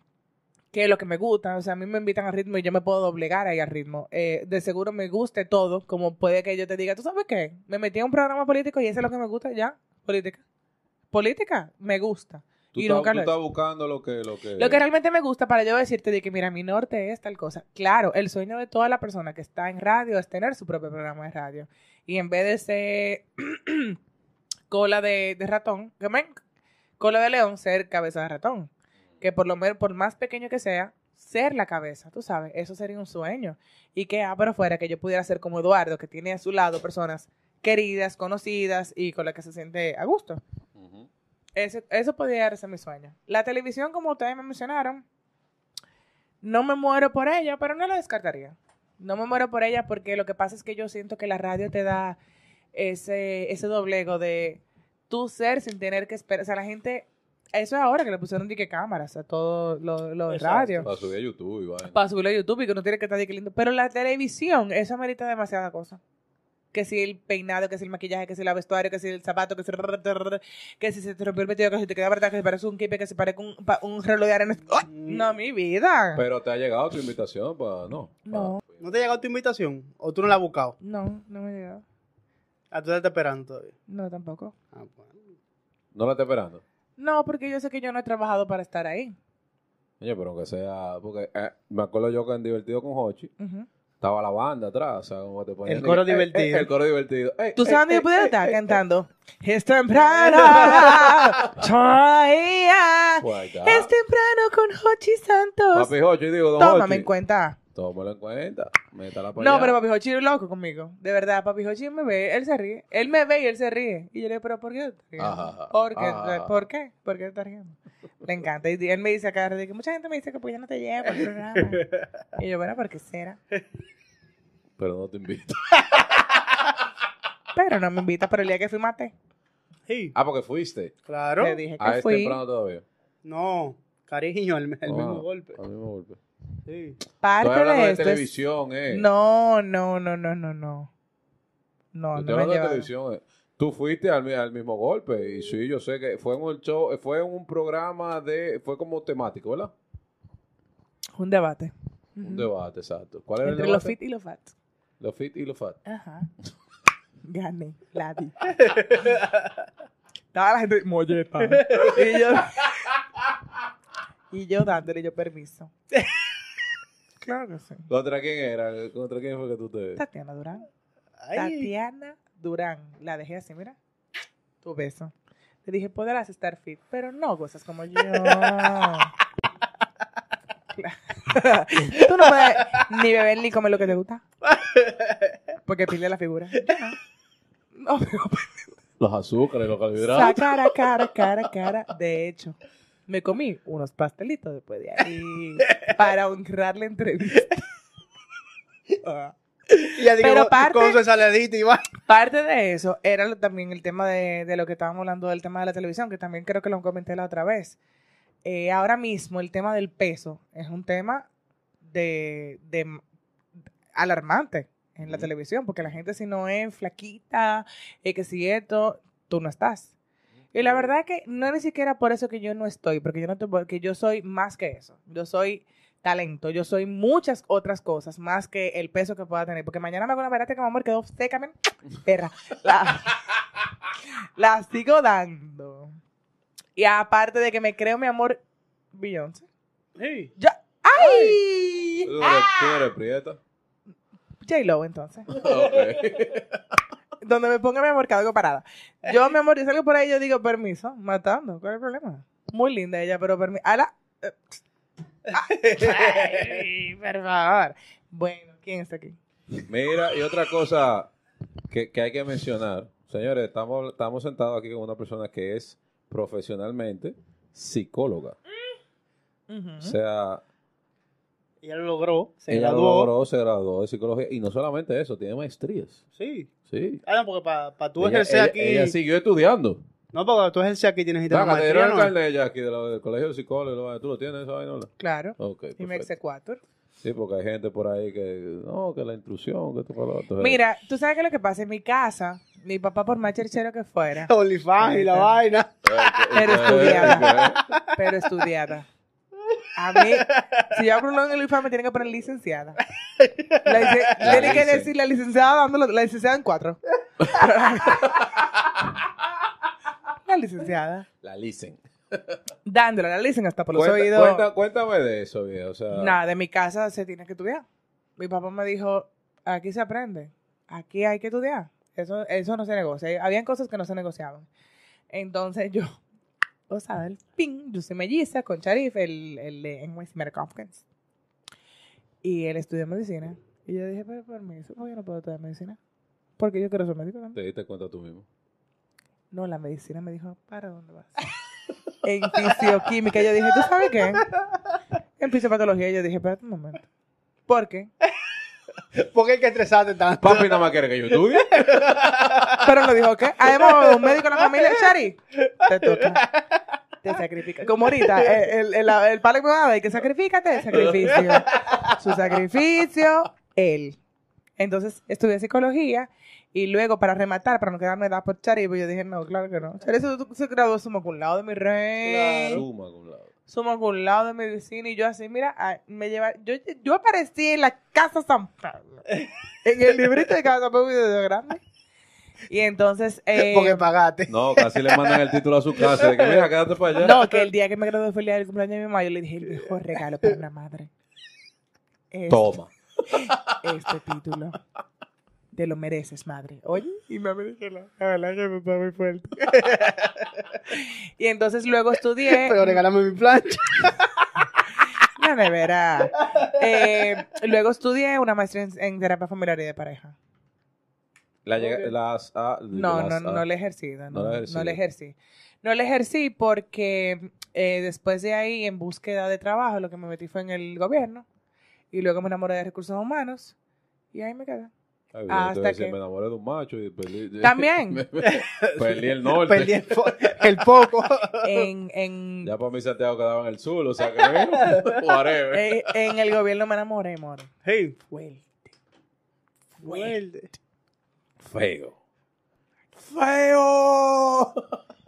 C: que es lo que me gusta. O sea, a mí me invitan al ritmo y yo me puedo doblegar ahí al ritmo. Eh, de seguro me guste todo, como puede que yo te diga, ¿tú sabes qué? Me metí en un programa político y eso es lo que me gusta, ya. Política. Política, me gusta.
A: Tú,
C: Y nunca
A: tú
C: lo
A: estás buscando lo que... Lo que,
C: Lo que realmente me gusta para yo decirte de que, mira, mi norte es tal cosa. Claro, el sueño de toda la persona que está en radio es tener su propio programa de radio. Y en vez de ser cola de, de ratón, que men, cola de león, ser cabeza de ratón. Que por lo menos, por más pequeño que sea, ser la cabeza, tú sabes, eso sería un sueño. Y que abra fuera que yo pudiera ser como Eduardo, que tiene a su lado personas queridas, conocidas y con las que se siente a gusto. Eso, eso podría ser mi sueño. La televisión, como ustedes me mencionaron, no me muero por ella, pero no la descartaría. No me muero por ella porque lo que pasa es que yo siento que la radio te da ese, ese doblego de tú ser sin tener que esperar. O sea, la gente, eso es ahora que le pusieron dique cámaras a todos los
B: Exacto.
C: radios.
A: Para subir a YouTube y vaina.
C: Para subirlo a YouTube y que no tiene que estar dique lindo. Pero la televisión, eso amerita demasiada cosa. Que si el peinado, que si el maquillaje, que si el vestuario, que si el zapato, que si, que si se te rompió el vestido, que si te queda verdad, que si parece un kipe, que si parece un, pa- un reloj de arena. ¡Oh! No, mi vida.
A: Pero te ha llegado tu invitación para... No.
C: No.
A: Pa-
B: ¿No te ha llegado tu invitación? ¿O tú no la has buscado?
C: No, no me ha llegado.
B: Ah, tú estás esperando todavía.
C: No, tampoco.
B: Ah, bueno.
A: No la está esperando.
C: No, porque yo sé que yo no he trabajado para estar ahí.
A: Oye, pero aunque sea... Porque eh, me acuerdo yo que en Divertido con Hochi estaba la banda atrás. O sea, como te ponían-
B: El coro
A: eh, eh,
B: divertido.
A: el coro divertido. Eh,
C: ¿Tú
A: eh,
C: sabes dónde
A: eh,
C: yo pudiera
A: eh,
C: estar
A: eh,
C: cantando? Es temprano, todavía.
A: Pues.
C: Es temprano con Hochi Santos.
A: Papi Hochi, digo, don
C: Tómame
A: Hochi.
C: en cuenta.
A: Tómalo en cuenta. Métala para
C: No,
A: allá.
C: pero Papi Hochi es loco conmigo. De verdad, Papi Hochi me ve, él se ríe. Él me ve y él se ríe. Y yo le digo, ¿pero por qué? te estás riendo?
A: Ajá,
C: ¿Por qué?
A: ajá.
C: ¿Por qué? ¿Por qué te estás riendo? Le encanta. Y él me dice acá, de que mucha gente me dice que pues ya no te llevo al programa. Y yo, bueno, ¿por qué será?
A: Pero no te invito.
C: Pero no me invita, pero el día que fui maté.
B: Sí,
A: Ah, porque fuiste.
B: claro.
C: Te dije que
A: Ah, es
C: fui.
A: temprano todavía.
B: No, cariño, el, el
A: Ah,
B: mismo golpe.
A: Al mismo golpe.
B: Sí.
C: Parte
A: Estoy hablando
C: de
A: de,
C: esto es-
A: televisión, eh.
C: No, no, no, no, no, no. No,
A: Estoy
C: no me
A: de televisión. eh. Tú fuiste al, al mismo golpe. Y sí, yo sé que fue en un show, fue en un programa de. Fue como temático, ¿verdad?
C: Un debate.
A: Un debate, exacto. ¿Cuál era
C: Entre
A: el
C: los
A: debate?
C: fit y los fat.
A: Los fit y los fat.
C: Ajá. Gané, la di. Estaba la gente molleta. y yo. y yo dándole yo permiso. Claro que sí.
A: ¿Contra quién era? ¿Contra quién fue que tú te.?
C: Tatiana Durán.
B: Ay,
C: Tatiana Durán. La dejé así, mira. Tu beso. Le dije, podrás estar fit, pero no gozas como yo. Tú no puedes ni beber ni comer lo que te gusta. Porque pide la figura. Yo no. No, pero
A: Los azúcares, los carbohidratos.
C: Sa- cara, cara, cara, cara. De hecho, me comí unos pastelitos después de ahí para honrar la entrevista.
B: y ya digo,
C: pero parte-
B: con su ensaladita y va.
C: Parte de eso era también el tema de, de lo que estábamos hablando del tema de la televisión, que también creo que lo comenté la otra vez. Eh, ahora mismo el tema del peso es un tema de, de alarmante en la televisión, porque la gente si no es flaquita, eh, que si esto, tú no estás. Y la verdad que no es ni siquiera por eso que yo no estoy, porque yo no estoy, porque yo soy más que eso. Yo soy talento, yo soy muchas otras cosas, más que el peso que pueda tener. Porque mañana me hago una barata que mi amor quedó seca, men. perra. La, la sigo dando. Y aparte de que me creo mi amor, Beyoncé. Ya. ¡Ay!
A: ¿Tú eres, tú eres prieta?
C: J-Lo, entonces.
A: Ok.
C: Donde me ponga mi amor, algo parada. Yo, mi amor, yo salgo por ahí y yo digo, permiso, matando. ¿Cuál es el problema? Muy linda ella, pero permiso. ¡Ala! Eh, Ay, por favor. Bueno, ¿quién está aquí?
A: Mira, y otra cosa que, que hay que mencionar. Señores, estamos, estamos sentados aquí con una persona que es profesionalmente psicóloga.
C: Ujú.
A: O sea,
B: Ella lo logró, se
A: ella
B: graduó.
A: logró, se graduó de psicología. Y no solamente eso, tiene maestrías.
B: Sí.
A: Sí.
B: Ah, no, porque para tú
A: ella,
B: ejercer
A: ella-
B: aquí.
A: ella siguió estudiando.
B: No, porque tú ejercer aquí tienes que tener
A: te el
B: ¿no?
A: carnet ya aquí de la- del colegio de psicólogos. ¿Tú lo tienes esa vaina? no?
C: Claro.
A: Ok,
C: Y me
A: perfecto.
C: exequatur.
A: Sí, porque hay gente por ahí que, no, que la intrusión, que esto, que lo otro.
C: Mira, tú sabes qué es lo que pasa en mi casa. Mi papá, por más cherchero que fuera,
B: OnlyFans y la vaina.
C: Pero estudiada. pero estudiada. A mí, si yo abro un en el IFA, me tienen que poner licenciada. La lic-
A: La
C: Tiene que
A: licen.
C: decir la licenciada dándolo, la licenciada en cuatro. la licenciada.
A: La licen.
C: Dándole la licencia hasta por los
A: Cuenta-
C: oídos.
A: cuenta- cuéntame de eso, viejo. O sea,
C: Nada, de mi casa se tiene que estudiar. Mi papá me dijo, aquí se aprende, aquí hay que estudiar. Eso, eso no se negocia. Habían cosas que no se negociaban. Entonces yo, o sea, el ping, yo soy melliza con Sharif, el, el de NYC Medical Conference. Y él estudió medicina. Y yo dije, pero permiso, ¿por qué yo no puedo estudiar medicina? Porque yo quiero ser médico también.
A: te diste cuenta tú mismo.
C: No, la medicina me dijo, ¿para dónde vas? en fisioquímica. Yo dije, ¿tú sabes qué? En fisiopatología yo dije, espérate un momento. ¿Por qué?
B: ¿Por qué hay que estresarte tanto?
A: Papi nada más quiere que yo estudie.
C: Pero lo dijo, ¿qué? Además, un médico de la familia, Shari, te toca. Te sacrifica. Como ahorita, el, el, el, el palo que me va a dar, que sacrificate, sacrificio. Su sacrificio, él. Entonces, estudié psicología y luego, para rematar, para no quedarme da por Chari, pues yo dije, no, claro que no. Chari se, se graduó suma con lado de mi rey.
A: Suma con un lado.
C: Suma con lado de medicina y yo así, mira, ah, me lleva, yo, yo aparecí en la Casa San Pablo. en el librito de Casa San Pablo de grande. Y entonces, eh,
B: Porque pagaste.
A: No, casi le mandan el título a su casa. De que, mira, quédate para allá.
C: no, que el día que me gradué fue el día del cumpleaños de mi mamá, yo le dije, el mejor regalo para una madre.
A: Toma.
C: este título. Te lo mereces, madre. Oye, y me dijo, la la verdad que me fue muy fuerte. y entonces luego estudié.
B: Pero regálame mi plancha.
C: No, nevera. Eh, luego estudié una maestría en, en terapia familiar y de pareja.
A: La llega- las, ah,
C: No,
A: las,
C: no,
A: ah,
C: no la he ejercido. No,
A: No
C: no,
A: la
C: la ejercí. No la ejercí porque eh, después de ahí, en búsqueda de trabajo, lo que me metí fue en el gobierno. Y luego me enamoré de recursos humanos. Y ahí me quedé. Hasta
A: voy a decir,
C: que-
A: Me enamoré de un macho y perdí.
C: También.
A: me- me- perdí el norte.
B: Perdí el, el poco.
C: En, en,
A: Ya para mí Santiago quedaba en el sur, o sea que
C: eh, en el gobierno me enamoré, more.
B: Hey,
C: Fuerte.
B: fuerte.
A: Feo.
B: ¡Feo!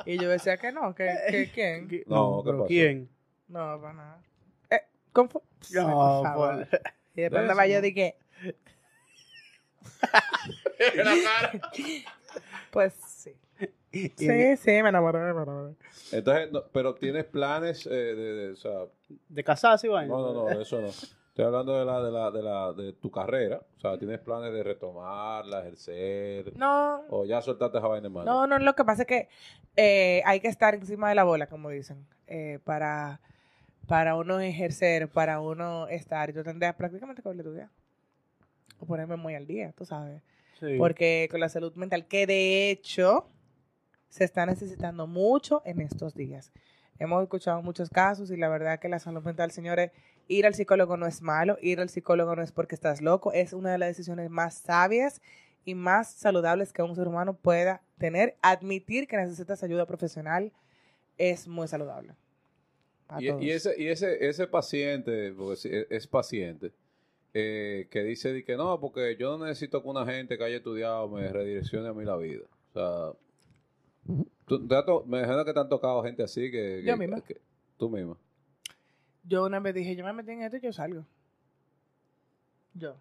C: Y yo decía que no, que, que quién.
A: No, ¿qué pasó?
B: ¿Quién?
C: No, para nada. Eh, ¿cómo?
B: No,
C: Por. Y después
A: De
C: andaba yo de que, pues sí.
B: Y-
C: Sí, sí, me enamoré, me enamoré.
A: Entonces, no, pero tienes planes eh, de, de- o sea,
B: ¿De casarse, vaina?
A: no, no, no, eso no. Estoy hablando de la, de la, de la, de tu carrera. O sea, tienes planes de retomarla, ejercer,
C: No,
A: o ya soltaste esa vaina mano.
C: no, no, lo que pasa es que eh, hay que estar encima de la bola, como dicen, eh, para, para uno ejercer, para uno estar. Yo tendría prácticamente que volver a estudiar. O ponerme muy al día, tú sabes.
B: Sí.
C: Porque con la salud mental, que de hecho se está necesitando mucho en estos días. Hemos escuchado muchos casos y la verdad que la salud mental, señores, ir al psicólogo no es malo, ir al psicólogo no es porque estás loco, es una de las decisiones más sabias y más saludables que un ser humano pueda tener. Admitir que necesitas ayuda profesional es muy saludable.
A: Y, ese, y ese, ese paciente, porque es, es paciente, eh, que dice de que no, porque yo no necesito que una gente que haya estudiado me redireccione a mí la vida. O sea, tú- te ha to- me imagino que te han tocado gente así que...
C: Yo misma.
A: que- tú misma.
C: Yo una vez dije, yo me metí en esto y yo salgo. Yo.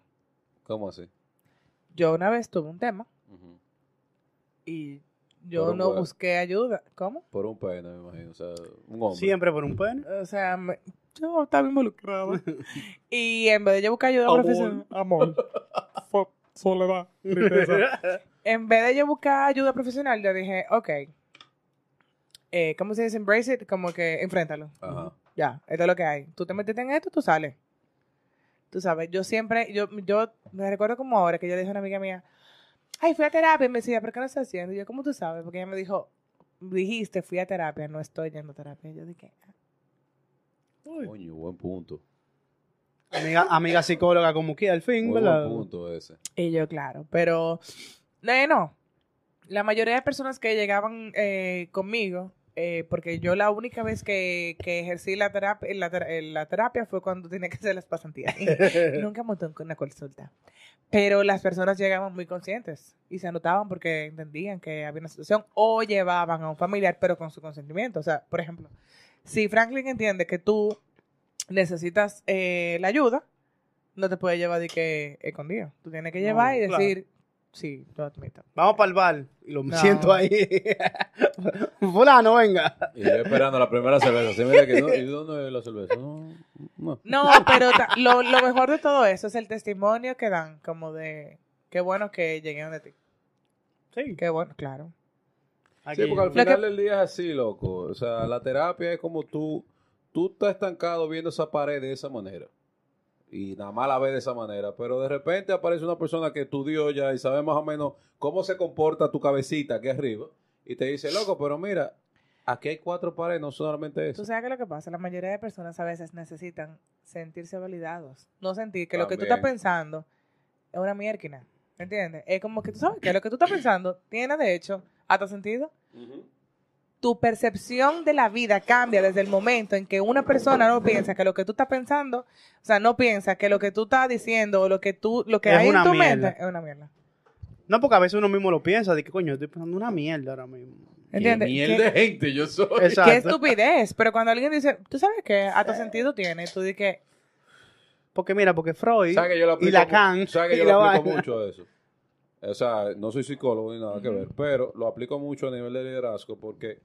A: ¿Cómo así?
C: Yo una vez tuve un tema y yo
A: Por
C: no busqué ayuda. ¿Cómo?
A: Por un pene, me imagino. O sea, un hombre.
B: Siempre por un pene.
C: O sea, me- yo estaba involucrada. y en vez de yo buscar ayuda
B: Amor.
C: profesional. Amor. Soledad. en vez de yo buscar ayuda profesional, yo dije, ok. Eh, ¿Cómo se dice? Embrace it. Como que enfréntalo.
A: Ajá.
C: Ya, esto es lo que hay. Tú te metiste en esto, tú sales. Tú sabes, yo siempre, yo, yo me recuerdo como ahora que yo le dije a una amiga mía, ay, fui a terapia. Y me decía, ¿pero qué no estás haciendo? Y yo, ¿cómo tú sabes? Porque ella me dijo, dijiste, fui a terapia, no estoy yendo a terapia. Y yo dije,
A: Coño, buen punto.
B: Amiga, amiga psicóloga como que al fin,
A: Muy
B: ¿verdad?
A: buen punto ese.
C: Y yo, claro, pero eh, no. La mayoría de personas que llegaban eh, conmigo, eh, porque yo la única vez que, que ejercí la terapia, la, eh, la terapia fue cuando tenía que hacer las pasantías. Nunca monté una consulta. Pero las personas llegaban muy conscientes y se anotaban porque entendían que había una situación o llevaban a un familiar, pero con su consentimiento. O sea, por ejemplo, si Franklin entiende que tú necesitas eh, la ayuda, no te puede llevar de que escondido. Tú tienes que
B: No,
C: llevar y
B: claro.
C: Sí, lo admito.
B: Vamos para el bar. Y lo
C: No.
B: siento ahí. Fulano, venga.
A: Y yo esperando la primera cerveza. ¿Sí? Mira que no, ¿Y dónde es la cerveza? No, no.
C: No, pero ta- lo, lo mejor de todo eso es el testimonio que dan, como de qué bueno que llegué donde ti.
B: Sí.
C: Qué bueno, claro.
A: Sí, porque al
C: Lo que-
A: final del día es así, loco. O sea, la terapia es como tú, tú estás estancado viendo esa pared de esa manera. Y nada más la ves de esa manera. Pero de repente aparece una persona que estudió ya y sabe más o menos cómo se comporta tu cabecita aquí arriba. Y te dice, loco, pero mira, aquí hay cuatro paredes, no solamente
C: Tú
A: eso.
C: sabes que lo que pasa, la mayoría de personas a veces necesitan sentirse validados. No sentir que lo que tú estás pensando es una mierquina. ¿Me entiendes? Es como que tú sabes que lo que tú estás pensando tiene de hecho hasta sentido. Tu percepción de la vida cambia desde el momento en que una persona no piensa que lo que tú estás pensando, o sea, no piensa que lo que tú estás diciendo o lo que tú, lo que
B: Es
C: hay en
B: una
C: tu
B: mierda.
C: mente es una mierda.
B: No, porque a veces uno mismo lo piensa. De que coño, estoy pensando una mierda ahora mismo.
C: ¿Entiendes?
A: Qué mierda de gente yo soy.
B: Exacto.
C: Qué estupidez. Pero cuando alguien dice, tú sabes que hasta sentido tiene, tú dices que
B: Porque mira, porque Freud
A: ¿Sabes que yo lo
B: y Lacan
A: ¿sabes que yo
B: la
A: lo aplico mucho a eso? O sea, no soy psicólogo ni nada que ver, pero lo aplico mucho a nivel de liderazgo porque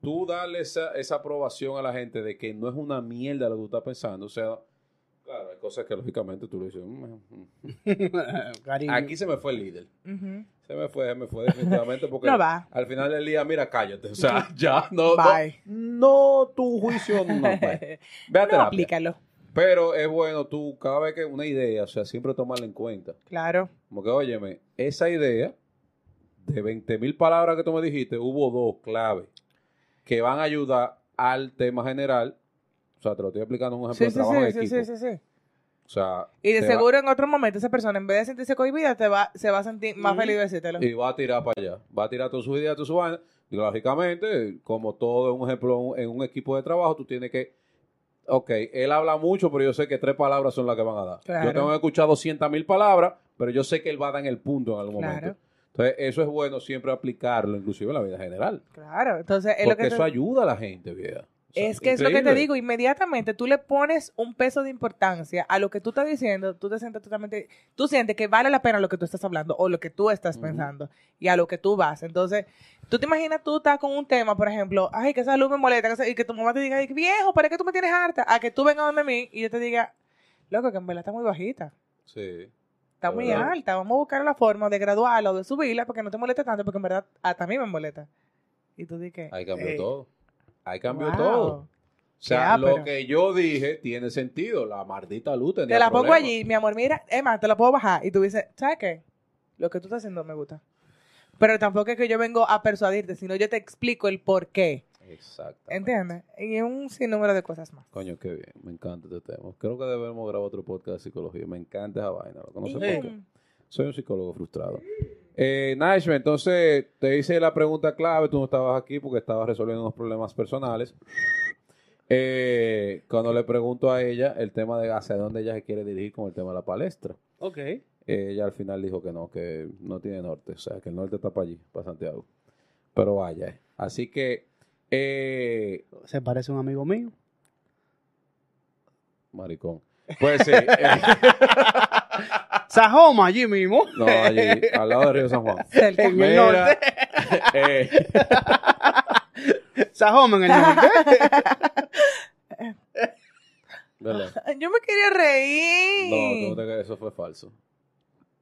A: tú darle esa, esa aprobación a la gente de que no es una mierda lo que tú estás pensando. O sea, claro, hay cosas que lógicamente tú le dices, "Mm, mm".
B: Cariño.
A: aquí se me fue el líder. Se me fue, se me fue definitivamente porque
C: No va.
A: al final del día, mira, cállate. O sea, ya, no,
C: Bye.
A: no, tu juicio no. pues. Ve a
C: no
A: terapia.
C: aplícalo.
A: Pero es bueno tú, cada vez que una idea, o sea, siempre tomarla en cuenta.
C: Claro.
A: Como que, óyeme, esa idea de 20 mil palabras que tú me dijiste, hubo dos claves que van a ayudar al tema general. O sea, te lo estoy explicando en un ejemplo
C: Sí,
A: de
C: sí,
A: trabajo
C: sí,
A: equipo.
C: sí, sí, sí.
A: O sea,
C: Y de
A: va-
C: seguro en otro momento esa persona, en vez de sentirse cohibida, te va, se va a sentir más feliz de decírtelo.
A: y va a tirar para allá. Va a tirar todas sus ideas, todas sus vainas. Y lógicamente, como todo un ejemplo, en un equipo de trabajo, tú tienes que. Ok, él habla mucho, pero yo sé que tres palabras son las que van a dar.
C: Claro.
A: Yo tengo que escuchar 200 mil palabras, pero yo sé que él va a dar en el punto en algún
C: Claro.
A: momento. Entonces, eso es bueno siempre aplicarlo, inclusive en la vida general.
C: Claro, entonces es lo
A: Porque
C: que
A: eso ayuda a la gente, vieja.
C: Es que es lo que te digo, inmediatamente tú le pones un peso de importancia a lo que tú estás diciendo, tú te sientes totalmente, tú sientes que vale la pena lo que tú estás hablando o lo que tú estás pensando y a lo que tú vas. Entonces, tú te imaginas tú estás con un tema, por ejemplo, ay, que esa luz me molesta, que esa- y que tu mamá te diga, "Ay, viejo, ¿para qué tú me tienes harta? A que tú vengas donde mí y yo te diga, loco, que en verdad está muy bajita,
A: Sí.
C: está
A: Es
C: muy
A: verdad.
C: alta, vamos a buscar la forma de graduarla o de subirla porque no te moleste tanto, porque en verdad hasta a mí me molesta. Y tú dices,
A: Ahí cambió
B: Eh.
A: todo. Ahí cambió
C: wow.
A: todo. O sea,
C: Ya,
A: lo
C: pero-
A: que yo dije tiene sentido. La maldita luz tenía
C: Te la pongo allí, mi amor, mira, Emma, te la puedo bajar. Y tú dices, ¿sabes qué? Lo que tú estás haciendo me gusta. Pero tampoco es que yo vengo a persuadirte, sino yo te explico el por qué.
A: Exacto.
C: ¿Entiendes? Y un sinnúmero de cosas más.
A: Coño, qué bien. Me encanta este tema. Creo que debemos grabar otro podcast de psicología. Me encanta esa vaina. loco. No sé
C: Y
A: por qué.
C: boom.
A: Soy un psicólogo frustrado. Eh, Naishme, entonces te hice la pregunta clave. Tú no estabas aquí porque estabas resolviendo unos problemas personales. Eh, cuando le pregunto a ella el tema de hacia dónde ella se quiere dirigir con el tema de la palestra.
B: Ok.
A: Eh, ella al final dijo que no, que no tiene norte, o sea, que el norte está para allí, para Santiago. Pero vaya, eh. así que, eh,
B: Se parece a un amigo mío.
A: maricón. Pues sí, eh,
B: Sajoma, allí mismo.
A: no, allí, al lado de Río San Juan.
C: Cerca.
B: En el
A: Mira,
B: norte.
A: eh,
B: Sajoma en el norte.
A: ¿verdad?
C: Yo me quería
A: No,
C: reír.
A: no te- eso fue falso.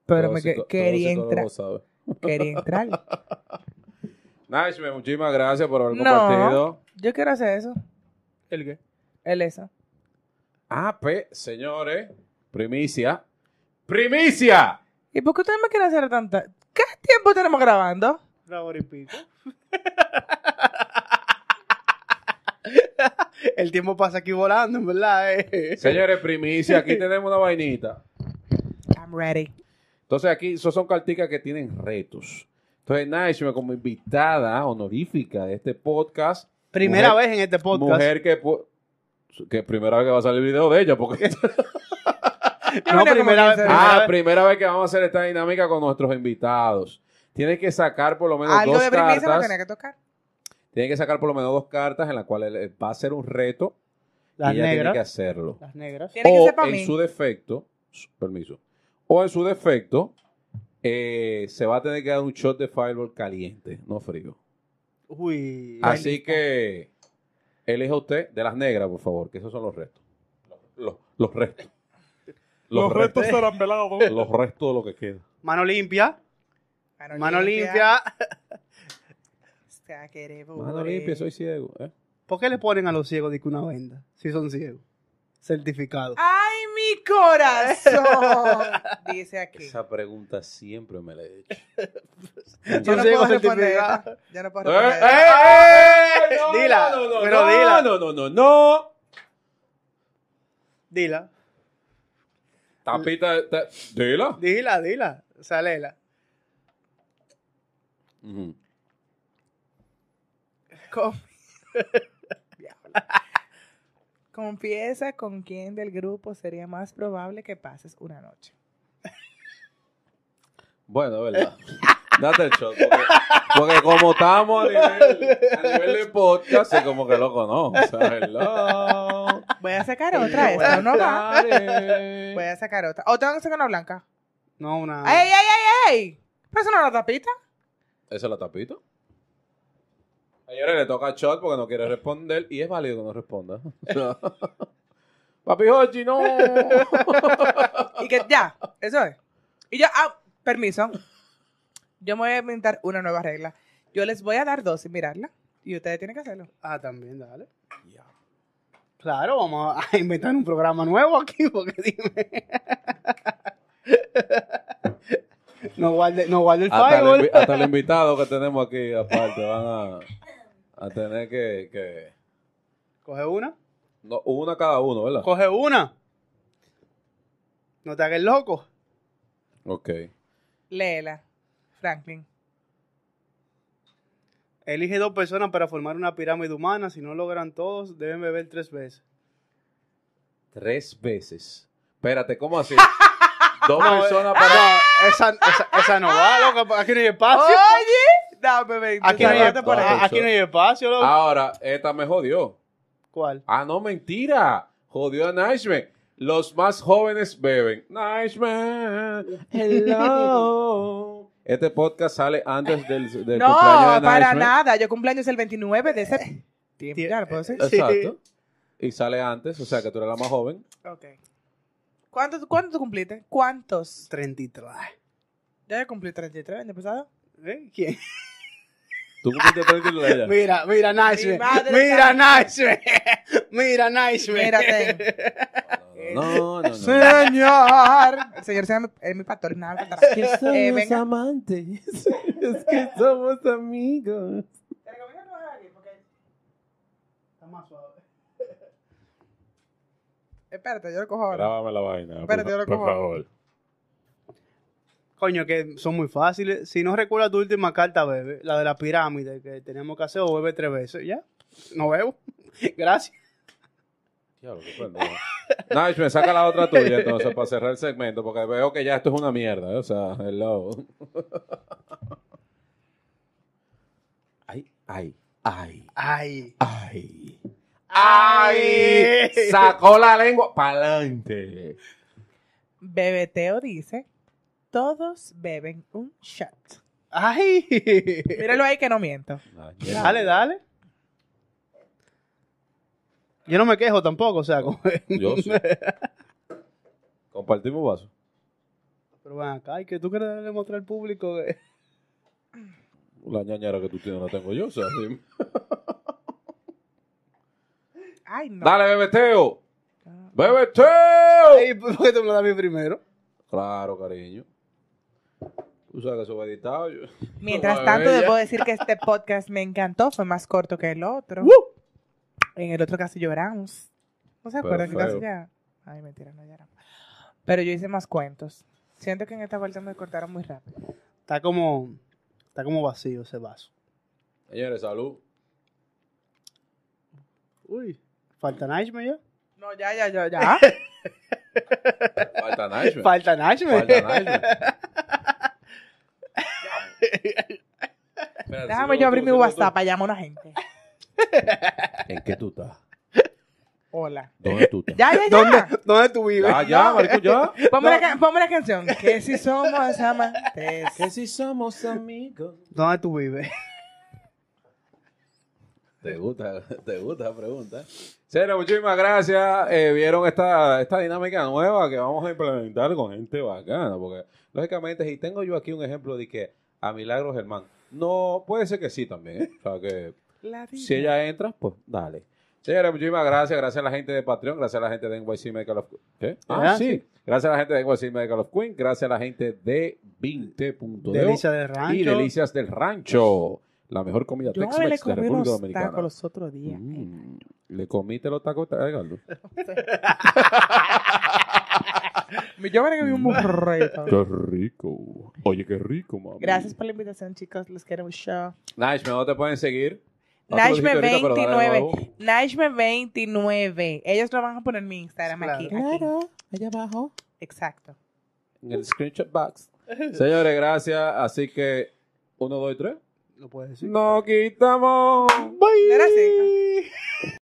C: pero
A: Todo
C: me quería entrar. Quería entrar.
A: Naishme, muchísimas gracias por haber
C: No.
A: compartido.
C: Yo quiero hacer eso.
B: ¿El qué?
C: El eso.
A: Ah, pues, señores, primicia. ¡Primicia!
C: ¿Y por qué ustedes me quieren hacer tanta? ¿Qué tiempo tenemos grabando?
B: Una hora y pico. El tiempo pasa aquí volando, en verdad. eh.
A: Señores, primicia, aquí tenemos una vainita.
C: I'm ready.
A: Entonces aquí esos son carticas que tienen retos. Entonces Naishme como invitada honorífica de este podcast.
B: Primera
A: Mujer-
B: vez en este podcast.
A: Mujer que... Que primera vez que va a salir el video de ella. Porque...
B: No, primera vez-
C: 15
B: primera
A: ah, primera vez que vamos a hacer esta dinámica con nuestros invitados. Tiene que sacar por lo menos
C: Algo
A: dos
C: de
A: cartas.
C: tenía que tocar.
A: Tiene que sacar por lo menos dos cartas en las cuales le- va a ser un reto.
B: Las
A: y ella tiene que
B: negras.
A: hacerlo.
B: Las negras.
C: Tiene que
A: o
C: ser para
A: en
C: mí.
A: su defecto, permiso, o en su defecto, eh, se va a tener que dar un shot de fireball caliente, no frío.
B: Uy.
A: Así que elija usted de las negras, por favor, que esos son los restos. Los, los restos. Los, restos
C: serán velados.
A: los restos de lo que queda.
B: Mano limpia. Mano limpia.
A: Mano limpia, soy ciego. ¿eh?
B: ¿Por qué le ponen a los ciegos de que una venda? Si son ciegos. Certificado.
C: ¡Ay, mi corazón! Dice aquí.
A: Esa pregunta siempre me la he hecho.
C: Yo
B: Son
C: no
B: ciegos
C: puedo responder. Yo no puedo
A: ¡Eh,
C: responder
A: eh,
C: esta.
A: eh! No,
B: Dila,
A: no, no,
B: pero
A: no,
B: dila.
A: No, no, no, no.
B: Dila.
A: Tapita, ta- dila.
B: Dila, dila. Salela.
C: Diablo. Confiesa con quién del grupo sería más probable que pases una noche.
A: Bueno, verdad. Date el shot. Porque, porque como estamos a nivel, a nivel de podcast, es como que lo conozco. Hello.
C: Voy a sacar otra. Esta no va. Voy a sacar otra. ¿O tengo que sacar una blanca?
B: No, una.
C: ¡Ey, ey, ey, ey! ¿Pero eso no es la tapita?
A: ¿Esa es la tapita? Señores, le toca shot porque no quiere responder y es válido que no responda. Papi Hochi, no.
C: Y que ya, eso es. Y yo, ah, permiso. Yo me voy a inventar una nueva regla. Yo les voy a dar dos sin mirarla. Y ustedes tienen que hacerlo.
B: Ah, también, dale. Claro, vamos a inventar un programa nuevo aquí, porque dime. no guarde, no guarde el
A: Hasta el,
B: firewall.
A: hasta el invitado que tenemos aquí, aparte, van a, a tener que, que-
B: Coge una.
A: no, una cada uno, ¿verdad?
B: Coge una. No te hagas loco.
A: Ok.
C: Léela, Franklin.
B: Elige dos personas para formar una pirámide humana. Si no logran todos, deben beber tres veces.
A: Tres veces. Espérate, ¿cómo así? Dos
B: No,
A: personas
B: eh,
A: para...
B: no, esa, esa, esa no va, loco. Aquí no hay espacio.
C: Oye, dame 20.
B: Aquí no hay,
C: salvate por
A: Ah,
B: ah, aquí no hay espacio, loco.
A: Ahora, esta me jodió.
B: ¿Cuál?
A: Ah, no, mentira. Jodió a Nightman. Los más jóvenes beben. Nightman, hello. Este podcast sale antes del, del
C: No,
A: cumpleaños de
C: para
A: Nightman.
C: nada. Yo cumpleaños el 29 de ese tiempo. Ya lo puedo decir.
B: Sí.
A: Exacto. Y sale antes, o sea que tú eres la más joven.
C: Ok. ¿Cuántos, ¿Cuántos tú cumpliste? ¿Cuántos?
B: 33.
C: Ya yo cumplí 33 el año pasado.
B: ¿Eh? ¿Quién?
A: Tú cumpliste 33 de ella.
B: Mira, mira, Nice. Mira, Nice. Mira, Nice.
C: Mírate.
A: No, no, no.
C: Señor. El señor se llama- es mi pastor. Nada, me faltará. Eh, venga.
A: amantes. es que somos amigos.
B: Está más suave.
C: Espérate, yo lo cojo ahora.
A: Grábame la vaina.
C: Espérate, yo lo
A: por,
C: cojo.
A: por favor.
B: Coño, que son muy fáciles. Si no recuerdas tu última carta, bebe. La de la pirámide que tenemos que hacer o bebe tres veces. ¿Ya? No bebo. Gracias.
A: Diablo, qué Nice, me saca la otra tuya entonces para cerrar el segmento porque veo que ya esto es una mierda. ¿eh? O sea, hello. Ay, ay, ay,
B: Ay.
A: ay.
B: Ay.
A: Sacó la lengua para adelante.
C: Bebeteo dice: Todos beben un shot.
B: Ay.
C: Míralo ahí que no miento.
B: Dale, dale. Yo no me quejo tampoco, o sea, como-
A: Yo sí. Compartimos vaso.
B: Pero ven acá, ¿y que tú quieres demostrar al público que...
A: La ñañera que tú tienes la tengo yo. O sea, sí.
C: Ay, no.
A: Dale, bebeteo. Bebeteo.
B: Ey, ¿Por qué tú me lo das a mí primero?
A: Claro, cariño. Tú sabes que eso va editado. yo-
C: Mientras tanto, debo decir que este podcast me encantó. Fue más corto que el otro. En el otro casi lloramos. ¿No se acuerdan que
A: Pero
C: casi ya? Ay, mentira, no lloramos. Pero yo hice más cuentos. Siento que en esta vuelta me cortaron muy rápido.
B: Está como... Está como vacío ese vaso.
A: Señores, salud.
B: Uy, falta Nashme ya.
C: No, ya, ya, ya, ya.
A: Falta Nashman.
B: Falta Nashme.
A: Falta. Espérate,
C: Déjame yo abrir mi WhatsApp para llamar a una gente.
A: ¿En qué tú estás?
C: Hola.
A: ¿Dónde tú estás?
C: Ya, ya, ya.
B: ¿Dónde, ¿Dónde tú vives?
A: Ya, ya, marico, ya.
C: Ponme, la, ca- ponme la canción. Que si somos amantes.
A: Que si somos amigos.
B: ¿Dónde tú vives?
A: ¿Te gusta, te gusta la pregunta? Señores, muchísimas gracias. Eh, Vieron esta, esta dinámica nueva que vamos a implementar con gente bacana. Porque, lógicamente, si tengo yo aquí un ejemplo de que a Milagro Germán, no, puede ser que sí también. ¿eh? O sea, que. Si ella entra, pues dale. Señores, muchísimas gracias. Gracias a la gente de Patreon. Gracias a la gente de NYC Medical of ¿Qué? Ah,
B: Ah,
A: sí.
B: sí.
A: Gracias a la gente de NYC Medical of Queen. Gracias a la gente de 20.de
B: Delicia del rancho.
A: y Delicias del Rancho. La mejor comida
C: Yo me le
A: Tex-Mex de República
C: unos
A: Dominicana.
C: tacos los otros días.
A: Mm. ¿Le comiste los tacos a Edgardo?
C: Yo me le comí un burrito.
A: Qué rico. Oye, qué rico, mami.
C: Gracias por la invitación, chicos. Los quiero mucho.
A: Nice, ¿dónde te pueden seguir?
C: Nashme
A: ahorita, pero dale de
C: 29.
A: nuevo.
C: Nashme 29. Ellos lo van a poner en mi Instagram
B: Claro.
C: aquí. aquí.
A: allá abajo.
C: Exacto.
A: En el screenshot box. Señores, gracias. Así que, uno, dos y tres.
B: Lo puedes decir.
A: No quitamos.
C: ¿No era así?